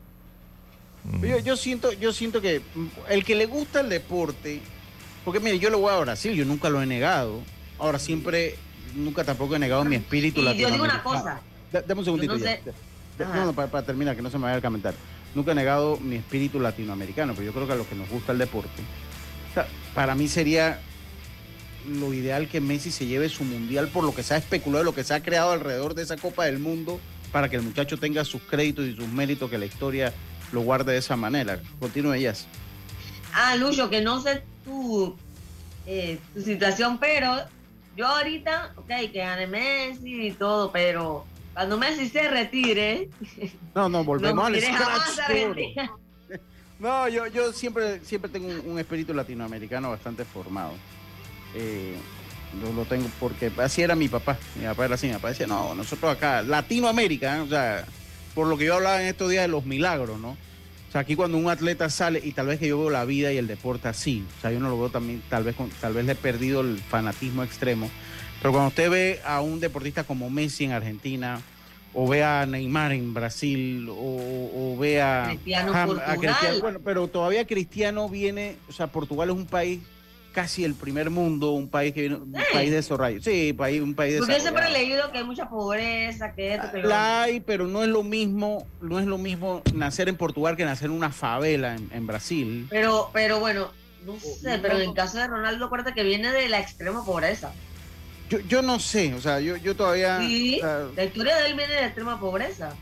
Mm. Yo, yo, siento, yo siento que el que le gusta el deporte, porque mire, yo lo voy a Brasil, yo nunca lo he negado. Ahora siempre, nunca tampoco he negado mi espíritu y Yo digo una cosa. dame un segundito ya. No, no, para, para, terminar, que no se me vaya a comentar nunca he negado mi espíritu latinoamericano, pero yo creo que a los que nos gusta el deporte, para mí sería lo ideal que Messi se lleve su mundial por lo que se ha especulado, lo que se ha creado alrededor de esa Copa del Mundo, para que el muchacho tenga sus créditos y sus méritos, que la historia lo guarde de esa manera. Continúe, ellas. Ah, Lucho, que no sé tu, eh, tu situación, pero yo ahorita, ok, que gane Messi y todo, pero cuando Messi se retire. No, no, volvemos al scratch No, yo, yo siempre, siempre tengo un, espíritu latinoamericano bastante formado. Eh, lo, tengo porque así era mi papá. Mi papá era así, mi papá decía, no, nosotros acá, Latinoamérica, ¿eh? o sea, por lo que yo hablaba en estos días de los milagros, ¿no? O sea, aquí cuando un atleta sale, y tal vez que yo veo la vida y el deporte así, o sea, yo no lo veo también, tal vez, tal vez le he perdido el fanatismo extremo, pero cuando usted ve a un deportista como Messi en Argentina, o ve a Neymar en Brasil, o, ve a, Cristiano, bueno, pero todavía Cristiano viene, o sea, Portugal es un país casi el primer mundo, un país que viene, un país de desarrollo. Sí, país, un país de Porque yo siempre he leído que hay mucha pobreza, que esto, que La hay, pero no es lo mismo, no es lo mismo nacer en Portugal que nacer en una favela en, Brasil. Pero, pero bueno, no sé, pero en el caso de Ronaldo, acuérdate que viene de la extrema pobreza. Yo, yo no sé, o sea, yo, yo todavía... Sí, la historia de él viene de la extrema pobreza.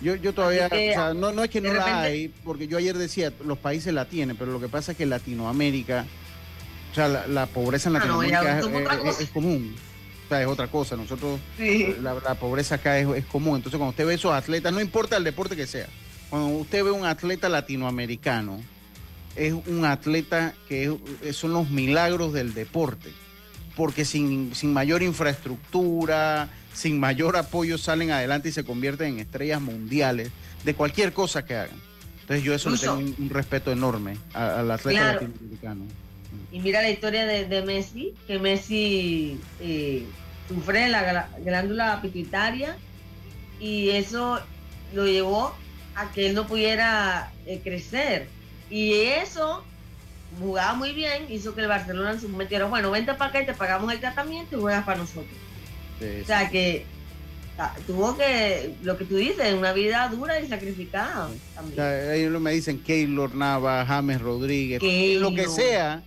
Yo, yo todavía, o sea, no, no es que no la hay, porque yo ayer decía, los países la tienen, pero lo que pasa es que Latinoamérica, o sea, la, pobreza en ah, Latinoamérica es, común. O sea, es otra cosa. Nosotros, la, pobreza acá es, es común. Entonces, cuando usted ve esos atletas, no importa el deporte que sea, cuando usted ve un atleta latinoamericano, es un atleta que son los milagros del deporte porque sin, sin mayor infraestructura, sin mayor apoyo salen adelante y se convierten en estrellas mundiales de cualquier cosa que hagan. Entonces yo eso le tengo un, respeto enorme al atleta latinoamericano. Y mira la historia de, Messi, que Messi eh, sufre la glándula pituitaria y eso lo llevó a que él no pudiera eh, crecer. Y eso jugaba muy bien, hizo que el Barcelona en su momento bueno, vente para acá y te pagamos el tratamiento y juegas para nosotros. o sea que tuvo que, lo que tú dices, una vida dura y sacrificada. ellos me dicen Keylor Nava, James Rodríguez, lo que sea.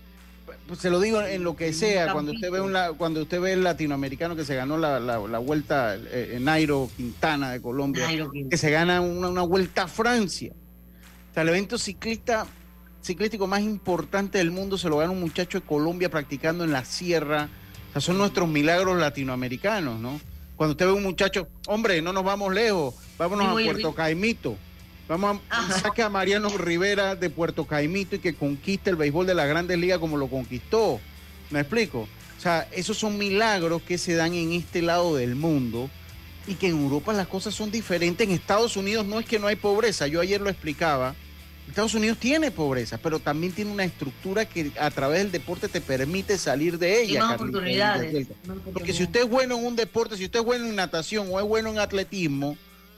Pues se lo digo en lo que sea, cuando usted ve una, cuando usted ve el latinoamericano que se ganó la, vuelta eh, en Nairo Quintana de Colombia, que se gana una, una vuelta a Francia. O sea, el evento ciclista ciclístico más importante del mundo se lo gana un muchacho de Colombia practicando en la sierra. O sea, son nuestros milagros latinoamericanos, ¿no? Cuando usted ve un muchacho, hombre, no nos vamos lejos, vámonos a Puerto Caimito. Vamos a saque a Mariano Rivera de Puerto Caimito y que conquiste el béisbol de la Grandes Ligas como lo conquistó. ¿Me explico? O sea, esos son milagros que se dan en este lado del mundo y que en Europa las cosas son diferentes. En Estados Unidos no es que no hay pobreza, yo ayer lo explicaba Estados Unidos tiene pobreza, pero también tiene una estructura que a través del deporte te permite salir de ella. Más oportunidades. Porque si usted es bueno en un deporte, si usted es bueno en natación o es bueno en atletismo,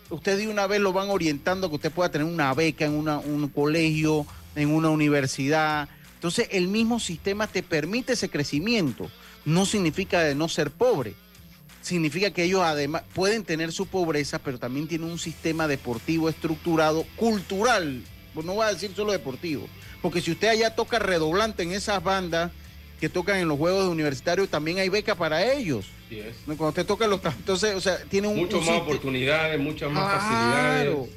usted de una vez lo van orientando a que usted pueda tener una beca en un colegio, en una universidad. Entonces el mismo sistema te permite ese crecimiento. No significa de no ser pobre. Significa que ellos además pueden tener su pobreza, pero también tienen un sistema deportivo estructurado, cultural no voy a decir solo deportivo, porque si usted allá toca redoblante en esas bandas que tocan en los juegos universitarios, también hay beca para ellos. Cuando usted toca los... Entonces, o sea, tiene un... Muchas más oportunidades, muchas más facilidades.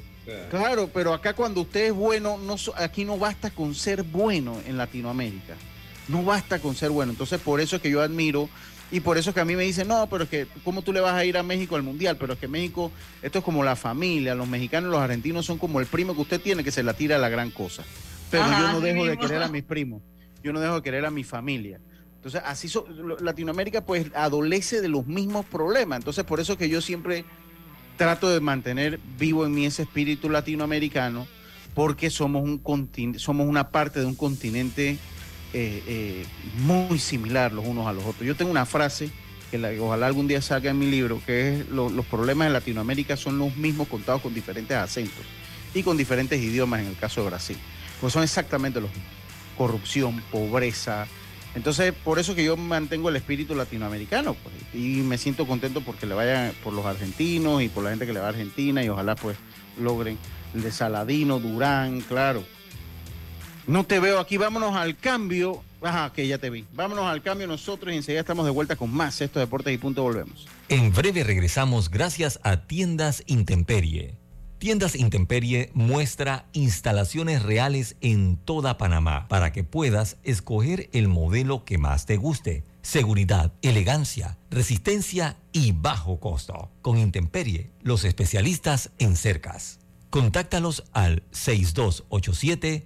Claro, pero acá cuando usted es bueno, no, aquí no basta con ser bueno en Latinoamérica. No basta con ser bueno. Entonces, por eso es que yo admiro y por eso es que a mí me dicen, no, pero es que, ¿cómo tú le vas a ir a México al Mundial? Pero es que México, esto es como la familia, los mexicanos los argentinos son como el primo que usted tiene que se la tira a la gran cosa. Pero yo no dejo de querer a mis primos, yo no dejo de querer a mi familia. Entonces, así Latinoamérica pues adolece de los mismos problemas. Entonces, por eso que yo siempre trato de mantener vivo en mí ese espíritu latinoamericano, porque somos, un somos una parte de un continente eh, eh, muy similar los unos a los otros. Yo tengo una frase que ojalá algún día salga en mi libro, que es los problemas en Latinoamérica son los mismos contados con diferentes acentos y con diferentes idiomas en el caso de Brasil. Pues son exactamente los mismos. Corrupción, pobreza. Entonces, por eso que yo mantengo el espíritu latinoamericano pues, y me siento contento porque le vayan por los argentinos y por la gente que le va a Argentina y ojalá pues logren el de Saladino, Durán, claro, no te veo aquí, vámonos al cambio. Ajá, que ya te vi. Vámonos al cambio nosotros y enseguida estamos de vuelta con más Estos Deportes y Punto Volvemos. En breve regresamos gracias a Tiendas Intemperie. Tiendas Intemperie muestra instalaciones reales en toda Panamá para que puedas escoger el modelo que más te guste. Seguridad, elegancia, resistencia y bajo costo. Con Intemperie, los especialistas en cercas. Contáctalos al 6287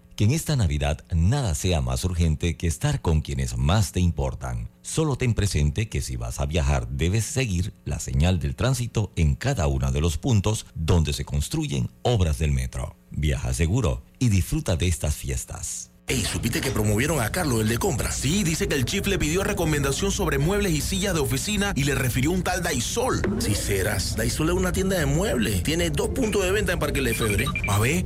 Que en esta Navidad nada sea más urgente que estar con quienes más te importan. Solo ten presente que si vas a viajar debes seguir la señal del tránsito en cada uno de los puntos donde se construyen obras del metro. Viaja seguro y disfruta de estas fiestas. Ey, ¿supiste que promovieron a Carlos, el de compra? Sí, dice que el chief le pidió recomendación sobre muebles y sillas de oficina y le refirió un tal Daisol. Si serás, Daisol es una tienda de muebles. Tiene dos puntos de venta en Parque Lefebvre. A ver,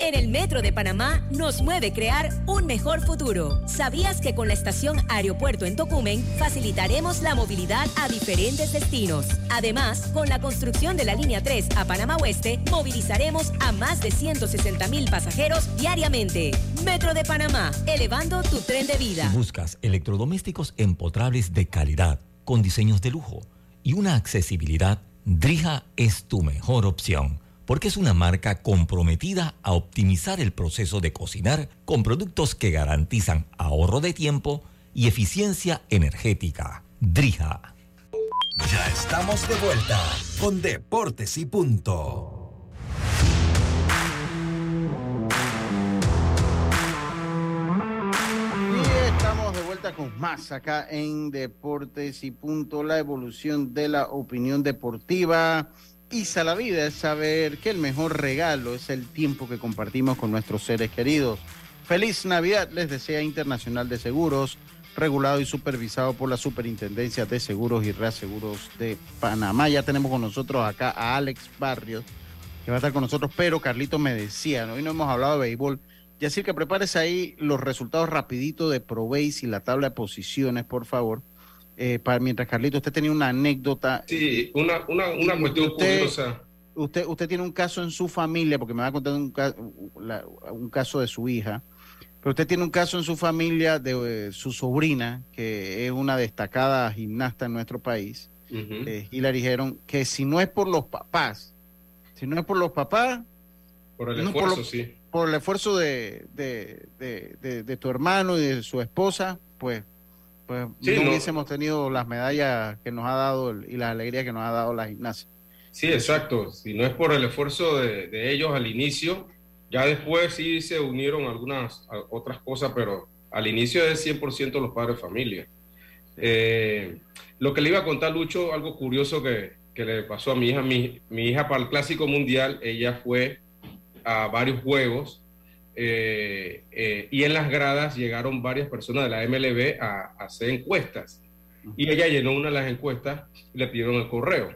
En el Metro de Panamá nos mueve crear un mejor futuro. ¿Sabías que con la estación Aeropuerto en Tocumen facilitaremos la movilidad a diferentes destinos? Además, con la construcción de la línea 3 a Panamá Oeste, movilizaremos a más de 160 mil pasajeros diariamente. Metro de Panamá, elevando tu tren de vida. Buscas electrodomésticos empotrables de calidad, con diseños de lujo y una accesibilidad, Drija es tu mejor opción porque es una marca comprometida a optimizar el proceso de cocinar con productos que garantizan ahorro de tiempo y eficiencia energética. Drija. Ya estamos de vuelta con Deportes y Punto. Y estamos de vuelta con más acá en Deportes y Punto, la evolución de la opinión deportiva a la vida es saber que el mejor regalo es el tiempo que compartimos con nuestros seres queridos. Feliz Navidad les desea Internacional de Seguros, regulado y supervisado por la Superintendencia de Seguros y Reaseguros de Panamá. Ya tenemos con nosotros acá a Alex Barrios, que va a estar con nosotros, pero Carlito me decía, ¿no? hoy no hemos hablado de béisbol. Y así que prepares ahí los resultados rapidito de ProBase y la tabla de posiciones, por favor eh, para, mientras Carlito, usted tenía una anécdota. Sí, una, una, una cuestión curiosa. Usted, usted tiene un caso en su familia, porque me va a contar un, un caso de su hija, pero usted tiene un caso en su familia de eh, su sobrina, que es una destacada gimnasta en nuestro país, eh, y le dijeron que si no es por los papás, si no es por los papás... Por el esfuerzo, sí. Por el esfuerzo de, de, de, de, tu hermano y de su esposa, pues, pues no, hubiésemos tenido las medallas que nos ha dado y la alegría que nos ha dado la gimnasia. Sí, exacto. Si no es por el esfuerzo de, ellos al inicio, ya después sí se unieron algunas otras cosas, pero al inicio es 100% los padres de familia. Eh, lo que le iba a contar, Lucho, algo curioso que, que le pasó a mi hija. Mi, mi, hija para el Clásico Mundial, ella fue a varios juegos eh, eh, y en las gradas llegaron varias personas de la MLB a, hacer encuestas. Y ella llenó una de las encuestas y le pidieron el correo.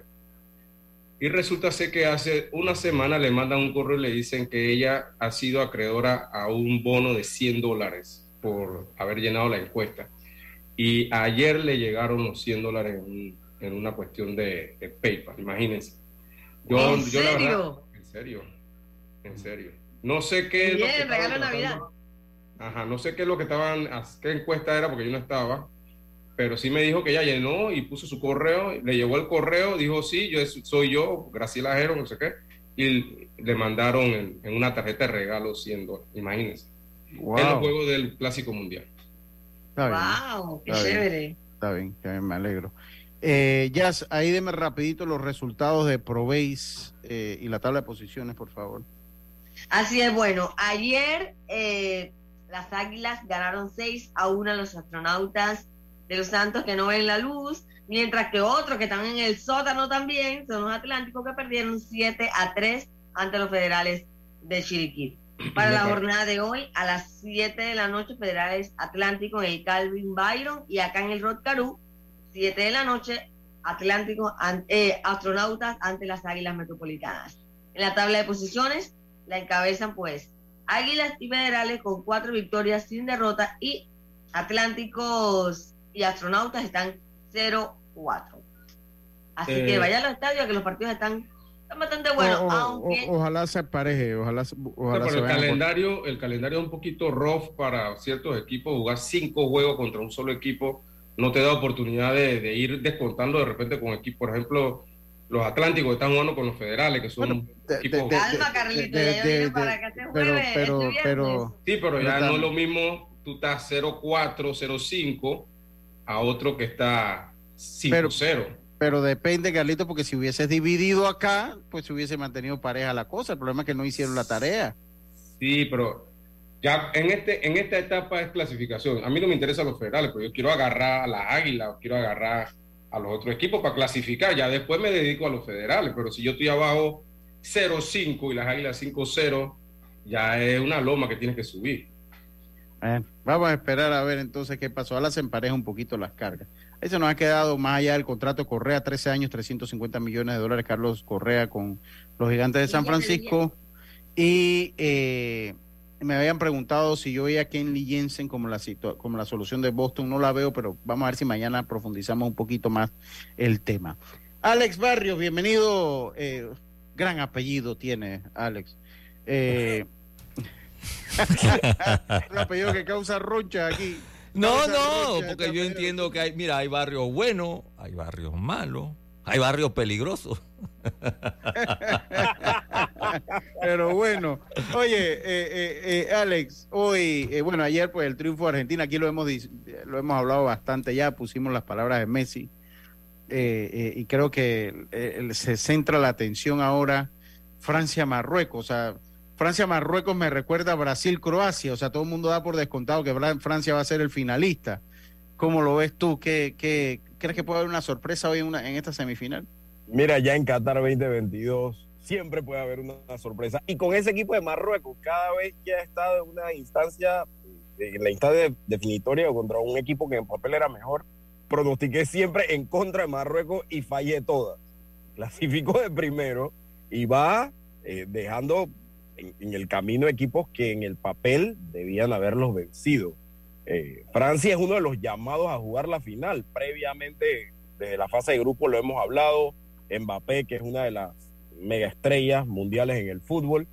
Y resulta ser que hace una semana le mandan un correo y le dicen que ella ha sido acreedora a un bono de 100 dólares por haber llenado la encuesta. Y ayer le llegaron los 100 dólares en, una cuestión de, PayPal, imagínense. Yo, ¿En serio? en serio, en serio. No sé qué. Bien, regalo de Navidad. Ajá, no sé qué es lo que estaban, qué encuesta era, porque yo no estaba, pero sí me dijo que ella llenó y puso su correo, le llegó el correo, dijo sí, yo soy yo, Graciela Jero, no sé qué, y le mandaron en, una tarjeta de regalo 100 dólares, imagínense. Wow. En el juego del Clásico Mundial. wow, qué chévere. Está bien, me alegro. Eh, Jazz, ahí deme rapidito los resultados de Proveis eh, y la tabla de posiciones, por favor. Así es, bueno, ayer eh, las Águilas ganaron 6 a 1 a los astronautas de los Santos que no ven la luz, mientras que otros que están en el sótano también son los Atlánticos que perdieron 7 a 3 ante los federales de Chiriquí. Para la jornada de hoy, a las 7 de la noche, Federales Atlántico en el Calvin Byron y acá en el Rod Caru, 7 de la noche, Atlántico, eh, astronautas ante las Águilas Metropolitanas. En la tabla de posiciones, la encabezan pues Águilas y Federales con cuatro victorias sin derrota y Atlánticos y Astronautas están 0-4. Así que eh, vaya a los estadios que los partidos están, bastante buenos. aunque... ojalá se pareje, ojalá, ojalá el calendario, el calendario es un poquito rough para ciertos equipos, jugar cinco juegos contra un solo equipo no te da oportunidad de, de ir descontando de repente con equipos, por ejemplo, los Atlánticos están jugando con los federales, que son equipos... Calma, Carlito, para que se pero, pero, pero, Sí, pero ya no es lo mismo, tú estás 0-4, 0-5, a otro que está 5-0. Pero depende, Carlito, porque si hubieses dividido acá, pues se hubiese mantenido pareja la cosa. El problema es que no hicieron la tarea. Sí, pero ya en este en esta etapa es clasificación. A mí no me interesan los federales, pero yo quiero agarrar a la águila, quiero agarrar a los otros equipos para clasificar. Ya después me dedico a los federales, pero si yo estoy abajo 0-5 y las águilas 5-0, ya es una loma que tienes que subir. vamos a esperar a ver entonces qué pasó. Ahora se empareja un poquito las cargas. Ahí se nos ha quedado más allá del contrato Correa, 13 años, 350 millones de dólares, Carlos Correa con los gigantes de San Francisco. Y eh, me habían preguntado si yo veía a Kenley Jensen como la, como la solución de Boston. No la veo, pero vamos a ver si mañana profundizamos un poquito más el tema. Alex Barrios, bienvenido. Eh, gran apellido tiene Alex. Eh, un apellido que causa roncha aquí. No, no, porque yo entiendo que hay, mira, hay barrios buenos, hay barrios malos, hay barrios peligrosos. Pero bueno, oye, eh, eh, eh, Alex, hoy, bueno, ayer pues el triunfo de Argentina, aquí lo hemos, lo hemos hablado bastante ya, pusimos las palabras de Messi y creo que se centra la atención ahora Francia-Marruecos, o sea, Francia-Marruecos me recuerda a Brasil-Croacia, o sea, todo el mundo da por descontado que Francia va a ser el finalista. ¿Cómo lo ves tú? ¿Qué, crees que puede haber una sorpresa hoy en, una, en esta semifinal? Mira, ya en Qatar 2022 siempre puede haber una, sorpresa. Y con ese equipo de Marruecos, cada vez que ha estado en una instancia, eh, en la instancia definitoria o contra un equipo que en papel era mejor, pronostiqué siempre en contra de Marruecos y fallé todas. Clasificó de primero y va eh, dejando en, el camino equipos que en el papel debían haberlos vencido. Eh, Francia es uno de los llamados a jugar la final. Previamente, desde la fase de grupo lo hemos hablado. Mbappé, que es una de las mega estrellas mundiales en el fútbol.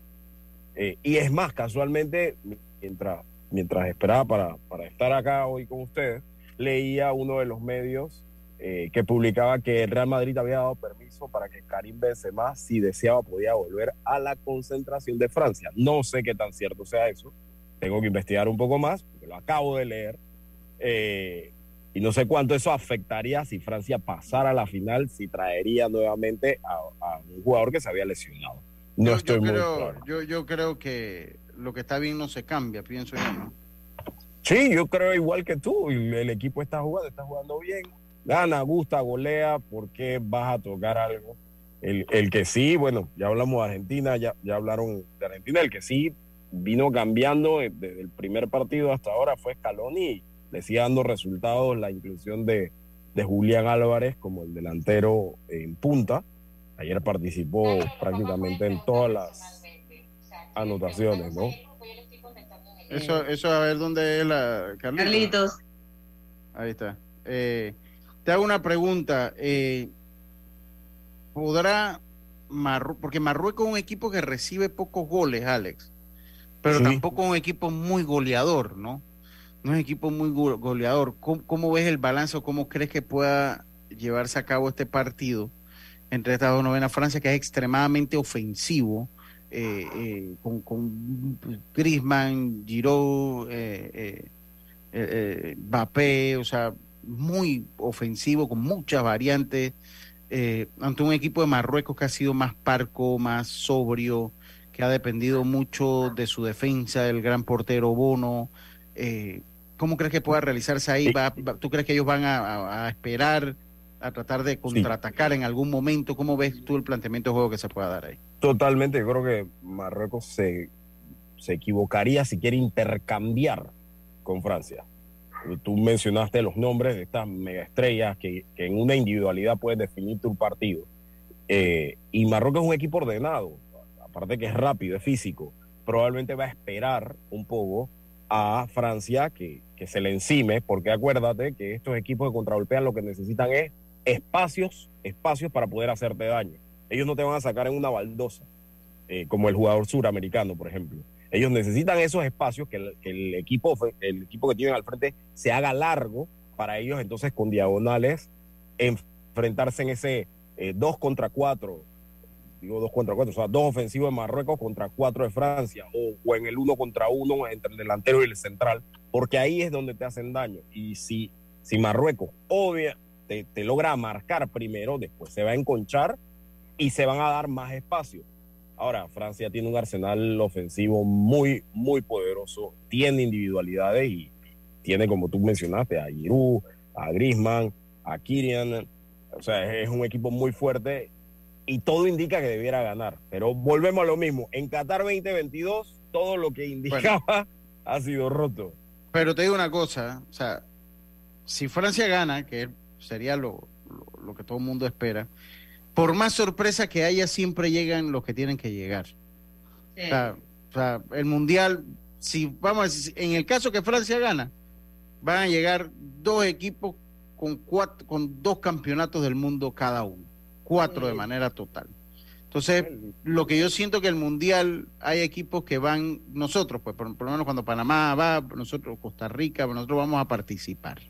Eh, y es más, casualmente, mientras, mientras esperaba para, para, estar acá hoy con ustedes, leía uno de los medios eh, que publicaba que el Real Madrid había dado permiso para que Karim Benzema, si deseaba, podía volver a la concentración de Francia. No sé qué tan cierto sea eso. Tengo que investigar un poco más, porque lo acabo de leer. Eh, y no sé cuánto eso afectaría si Francia pasara a la final, si traería nuevamente a, un jugador que se había lesionado. No estoy yo muy creo, Yo, yo creo que lo que está bien no se cambia, pienso yo. Sí, yo creo igual que tú. El, equipo está jugando, está jugando bien. Gana, gusta, golea. ¿Por qué vas a tocar algo? El, el que sí, bueno, ya hablamos de Argentina, ya, ya hablaron de Argentina. El que sí vino cambiando desde el primer partido hasta ahora fue Scaloni le sigue dando resultados la inclusión de, de Julián Álvarez como el delantero en punta. Ayer participó prácticamente en todas las anotaciones, ¿no? Eso, eso a ver dónde es la Carlitos. Ahí está. Eh, te hago una pregunta. Eh, ¿Podrá Marruecos, porque Marruecos es un equipo que recibe pocos goles, Alex, pero tampoco un equipo muy goleador, ¿no? No es equipo muy goleador. ¿Cómo, ves el balance o cómo crees que pueda llevarse a cabo este partido entre estas dos novenas? Francia, que es extremadamente ofensivo, eh, eh, con, con Griezmann, Giroud, eh, eh, Mbappé, o sea, muy ofensivo, con muchas variantes, ante un equipo de Marruecos que ha sido más parco, más sobrio, que ha dependido mucho de su defensa, del gran portero Bono. ¿Cómo crees que pueda realizarse ahí? ¿Tú crees que ellos van a, esperar, a tratar de contraatacar en algún momento? ¿Cómo ves tú el planteamiento de juego que se pueda dar ahí? Totalmente, yo creo que Marruecos se, se equivocaría si quiere intercambiar con Francia. Tú mencionaste los nombres de estas megaestrellas que, que en una individualidad puedes definir tu partido. Eh, y Marruecos es un equipo ordenado, aparte que es rápido, es físico. Probablemente va a esperar un poco a Francia que, que se le encime, porque acuérdate que estos equipos que contragolpean lo que necesitan es espacios, espacios para poder hacerte daño. Ellos no te van a sacar en una baldosa, eh, como el jugador suramericano, por ejemplo. Ellos necesitan esos espacios que el, equipo, el equipo que tienen al frente se haga largo para ellos, entonces con diagonales, enfrentarse en ese 2 eh, contra 4, digo 2 contra 4, o sea, dos ofensivos de Marruecos contra cuatro de Francia, o, en el uno contra uno entre el delantero y el central, porque ahí es donde te hacen daño. Y si, si Marruecos, obvia, te, te logra marcar primero, después se va a enconchar y se van a dar más espacio. Ahora, Francia tiene un arsenal ofensivo muy, muy poderoso, tiene individualidades y tiene, como tú mencionaste, a Giroud, a Griezmann, a Kirian. O sea, es un equipo muy fuerte y todo indica que debiera ganar. Pero volvemos a lo mismo. En Qatar 2022, todo lo que indicaba ha sido roto. Pero te digo una cosa, o sea, si Francia gana, que sería lo, lo que todo el mundo espera, por más sorpresa que haya, siempre llegan los que tienen que llegar. O, sea, el mundial, si vamos, en el caso que Francia gana, van a llegar dos equipos con cuatro, con dos campeonatos del mundo cada uno, cuatro de manera total. Entonces, lo que yo siento que el mundial hay equipos que van, nosotros, pues por, lo menos cuando Panamá va, nosotros Costa Rica, nosotros vamos a participar.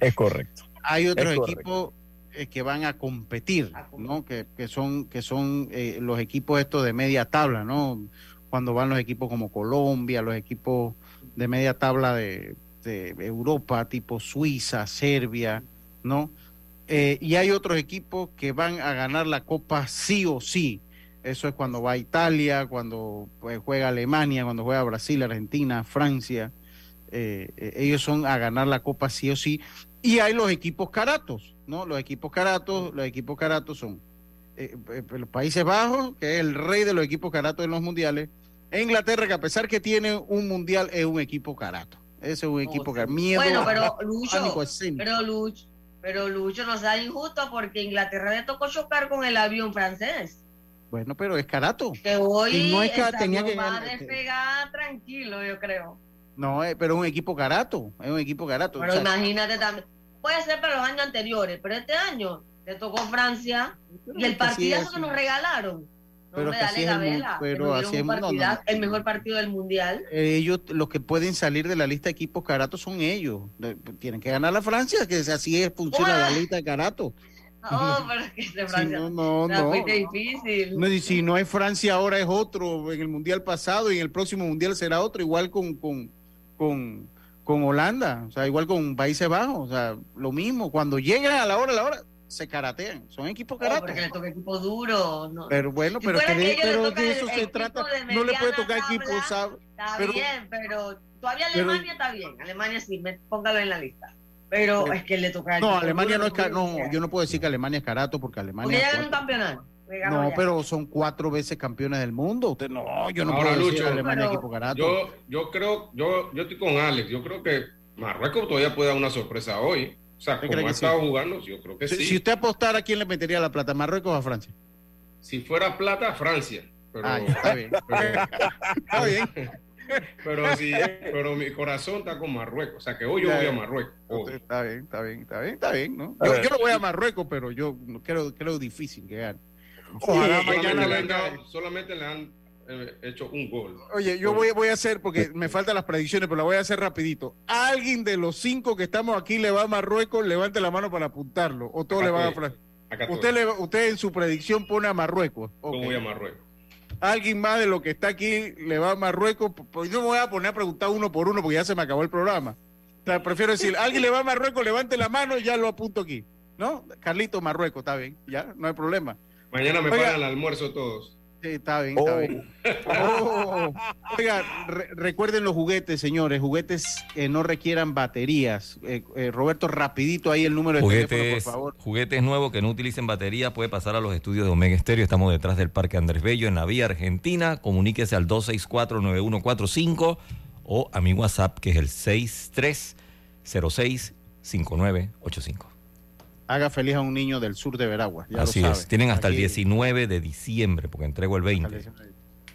Es correcto. Hay otros equipos eh, que van a competir, ¿no? Que, que son, que son eh, los equipos estos de media tabla, ¿no? Cuando van los equipos como Colombia, los equipos de media tabla de, Europa, tipo Suiza, Serbia, ¿no? Eh, y hay otros equipos que van a ganar la Copa sí o sí. Eso es cuando va Italia, cuando pues, juega Alemania, cuando juega Brasil, Argentina, Francia. ellos son a ganar la Copa sí o sí. Y hay los equipos caratos, ¿no? Los equipos caratos, los equipos caratos son eh, eh, los Países Bajos, que es el rey de los equipos caratos en los mundiales, e Inglaterra, que a pesar que tiene un mundial, es un equipo carato. Ese es un equipo que miedo. Bueno, pero Lucho, pero Lucho, pero Lucho nos da injusto porque Inglaterra le tocó chocar con el avión francés. Bueno, pero es carato. Que hoy no es tenía que va a despegar tranquilo, yo creo. No, eh, pero es un equipo carato, es un equipo carato. Pero imagínate también, puede ser para los años anteriores, pero este año le tocó Francia y el partidazo que nos regalaron. No pero me dale. Pero así es el mejor partido del mundial. Ellos, los que pueden salir de la lista de equipos caratos son ellos. Tienen que ganar la Francia, que así es, funciona la lista de caratos. No, pero es que de Francia no, no, no. difícil. No, y si no hay Francia ahora es otro, en el mundial pasado y en el próximo mundial será otro, igual con, con, con, con Holanda, o sea, igual con Países Bajos, o sea, lo mismo. Cuando llegan a la hora, a la hora, se karatean. Son equipos Oh, karate. porque le toca equipo duro. No. Pero bueno, pero, que que pero de el eso se trata. No le puede tocar tabla, equipo, ¿sabe? Está Pero- bien, pero todavía pero- Alemania está bien. Alemania sí, me, póngalo en la lista. Pero, Pero- es que le toca No, Alemania no es ca- duro, no, ya. yo no puedo decir que Alemania es carato porque Porque Alemania ya es ganó un campeonato. No, ya. pero son cuatro veces campeones del mundo. Usted no, yo no Ahora, puedo decir Lucho, que Alemania equipo carato. Yo, yo creo, yo, yo estoy con Alex. Yo creo que Marruecos todavía puede dar una sorpresa hoy. O sea, ¿Usted como ha sí? estado jugando, yo creo que si, sí. si usted apostara, ¿a quién le metería la plata? ¿Marruecos o a Francia? Si fuera plata, Francia. Pero, Ah, está bien. pero, Está bien. pero, sí, pero mi corazón está con Marruecos. O sea, que hoy yo voy a. Marruecos. hoy. Está bien, está bien, está bien, está bien, ¿no? Yo, yo no voy a Marruecos, pero yo creo, creo difícil que gane. Ojalá mañana solamente, le han dado- solamente le han hecho un gol. Oye, yo voy, voy a hacer, porque me faltan las predicciones, pero la voy a hacer rapidito. ¿Alguien de los cinco que estamos aquí le va a Marruecos? Levante la mano para apuntarlo. ¿O todos le van a. Francia? Usted, le, usted en su predicción pone a Marruecos. Yo Ok. voy a Marruecos. Alguien más de lo que está aquí le va a Marruecos. Pues yo me voy a poner a preguntar uno por uno porque ya se me acabó el programa. O sea, prefiero decir, alguien le va a Marruecos, levante la mano y ya lo apunto aquí. ¿No? Carlito, Marruecos, está bien, ya, no hay problema. Mañana me Oiga. pagan el almuerzo todos. Sí, está bien, está Oh. bien. Oh. Oiga, re- recuerden los juguetes, señores, juguetes que no requieran baterías. Eh, eh, Roberto, rapidito ahí el número de teléfono, Juguetes, por favor. juguetes nuevos que no utilicen batería, puede pasar a los estudios de Omega Estéreo. Estamos detrás del Parque Andrés Bello en la vía Argentina. Comuníquese al 264-9145 o a mi WhatsApp que es el 6306-5985. Haga feliz a un niño del sur de Veraguas. Ya Así lo es. Tienen hasta el Aquí- 19 de diciembre porque entrego el 20.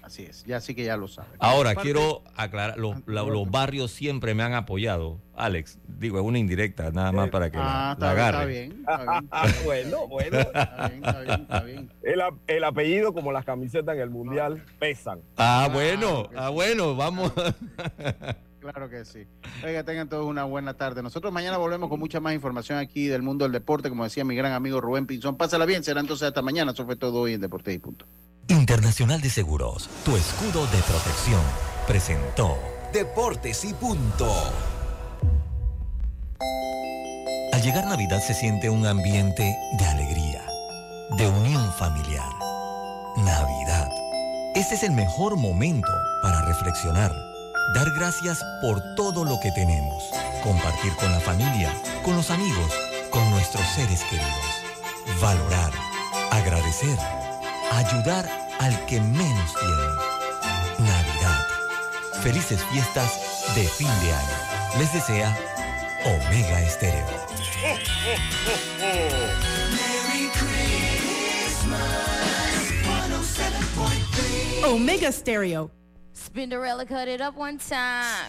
Así es, ya sí que ya lo sabe. Ahora, quiero aclarar, los, la- los barrios siempre me han apoyado. Alex, digo, es una indirecta, nada más para que la, Ah, la está, bien, está agarre. bien, está bien. Ah, bueno, bueno. Está bien, está bien, está bien. El, apellido, como las camisetas en el mundial, pesan. Ah, bueno, ah, bueno, vamos. Claro que sí. Oiga, tengan todos una buena tarde. Nosotros mañana volvemos con mucha más información aquí del mundo del deporte, como decía mi gran amigo Rubén Pinzón. Pásala bien, será entonces hasta mañana. Eso fue todo hoy en Deportes y Punto. Internacional de Seguros, tu escudo de protección, presentó. Deportes y punto. Al llegar Navidad se siente un ambiente de alegría, de unión familiar. Navidad. Este es el mejor momento para reflexionar, dar gracias por todo lo que tenemos, compartir con la familia, con los amigos, con nuestros seres queridos, valorar, agradecer, ayudar al que menos tiene. Navidad. Felices fiestas de fin de año. Les desea Omega Estéreo. Omega Stereo. Spinderella cut it up one time.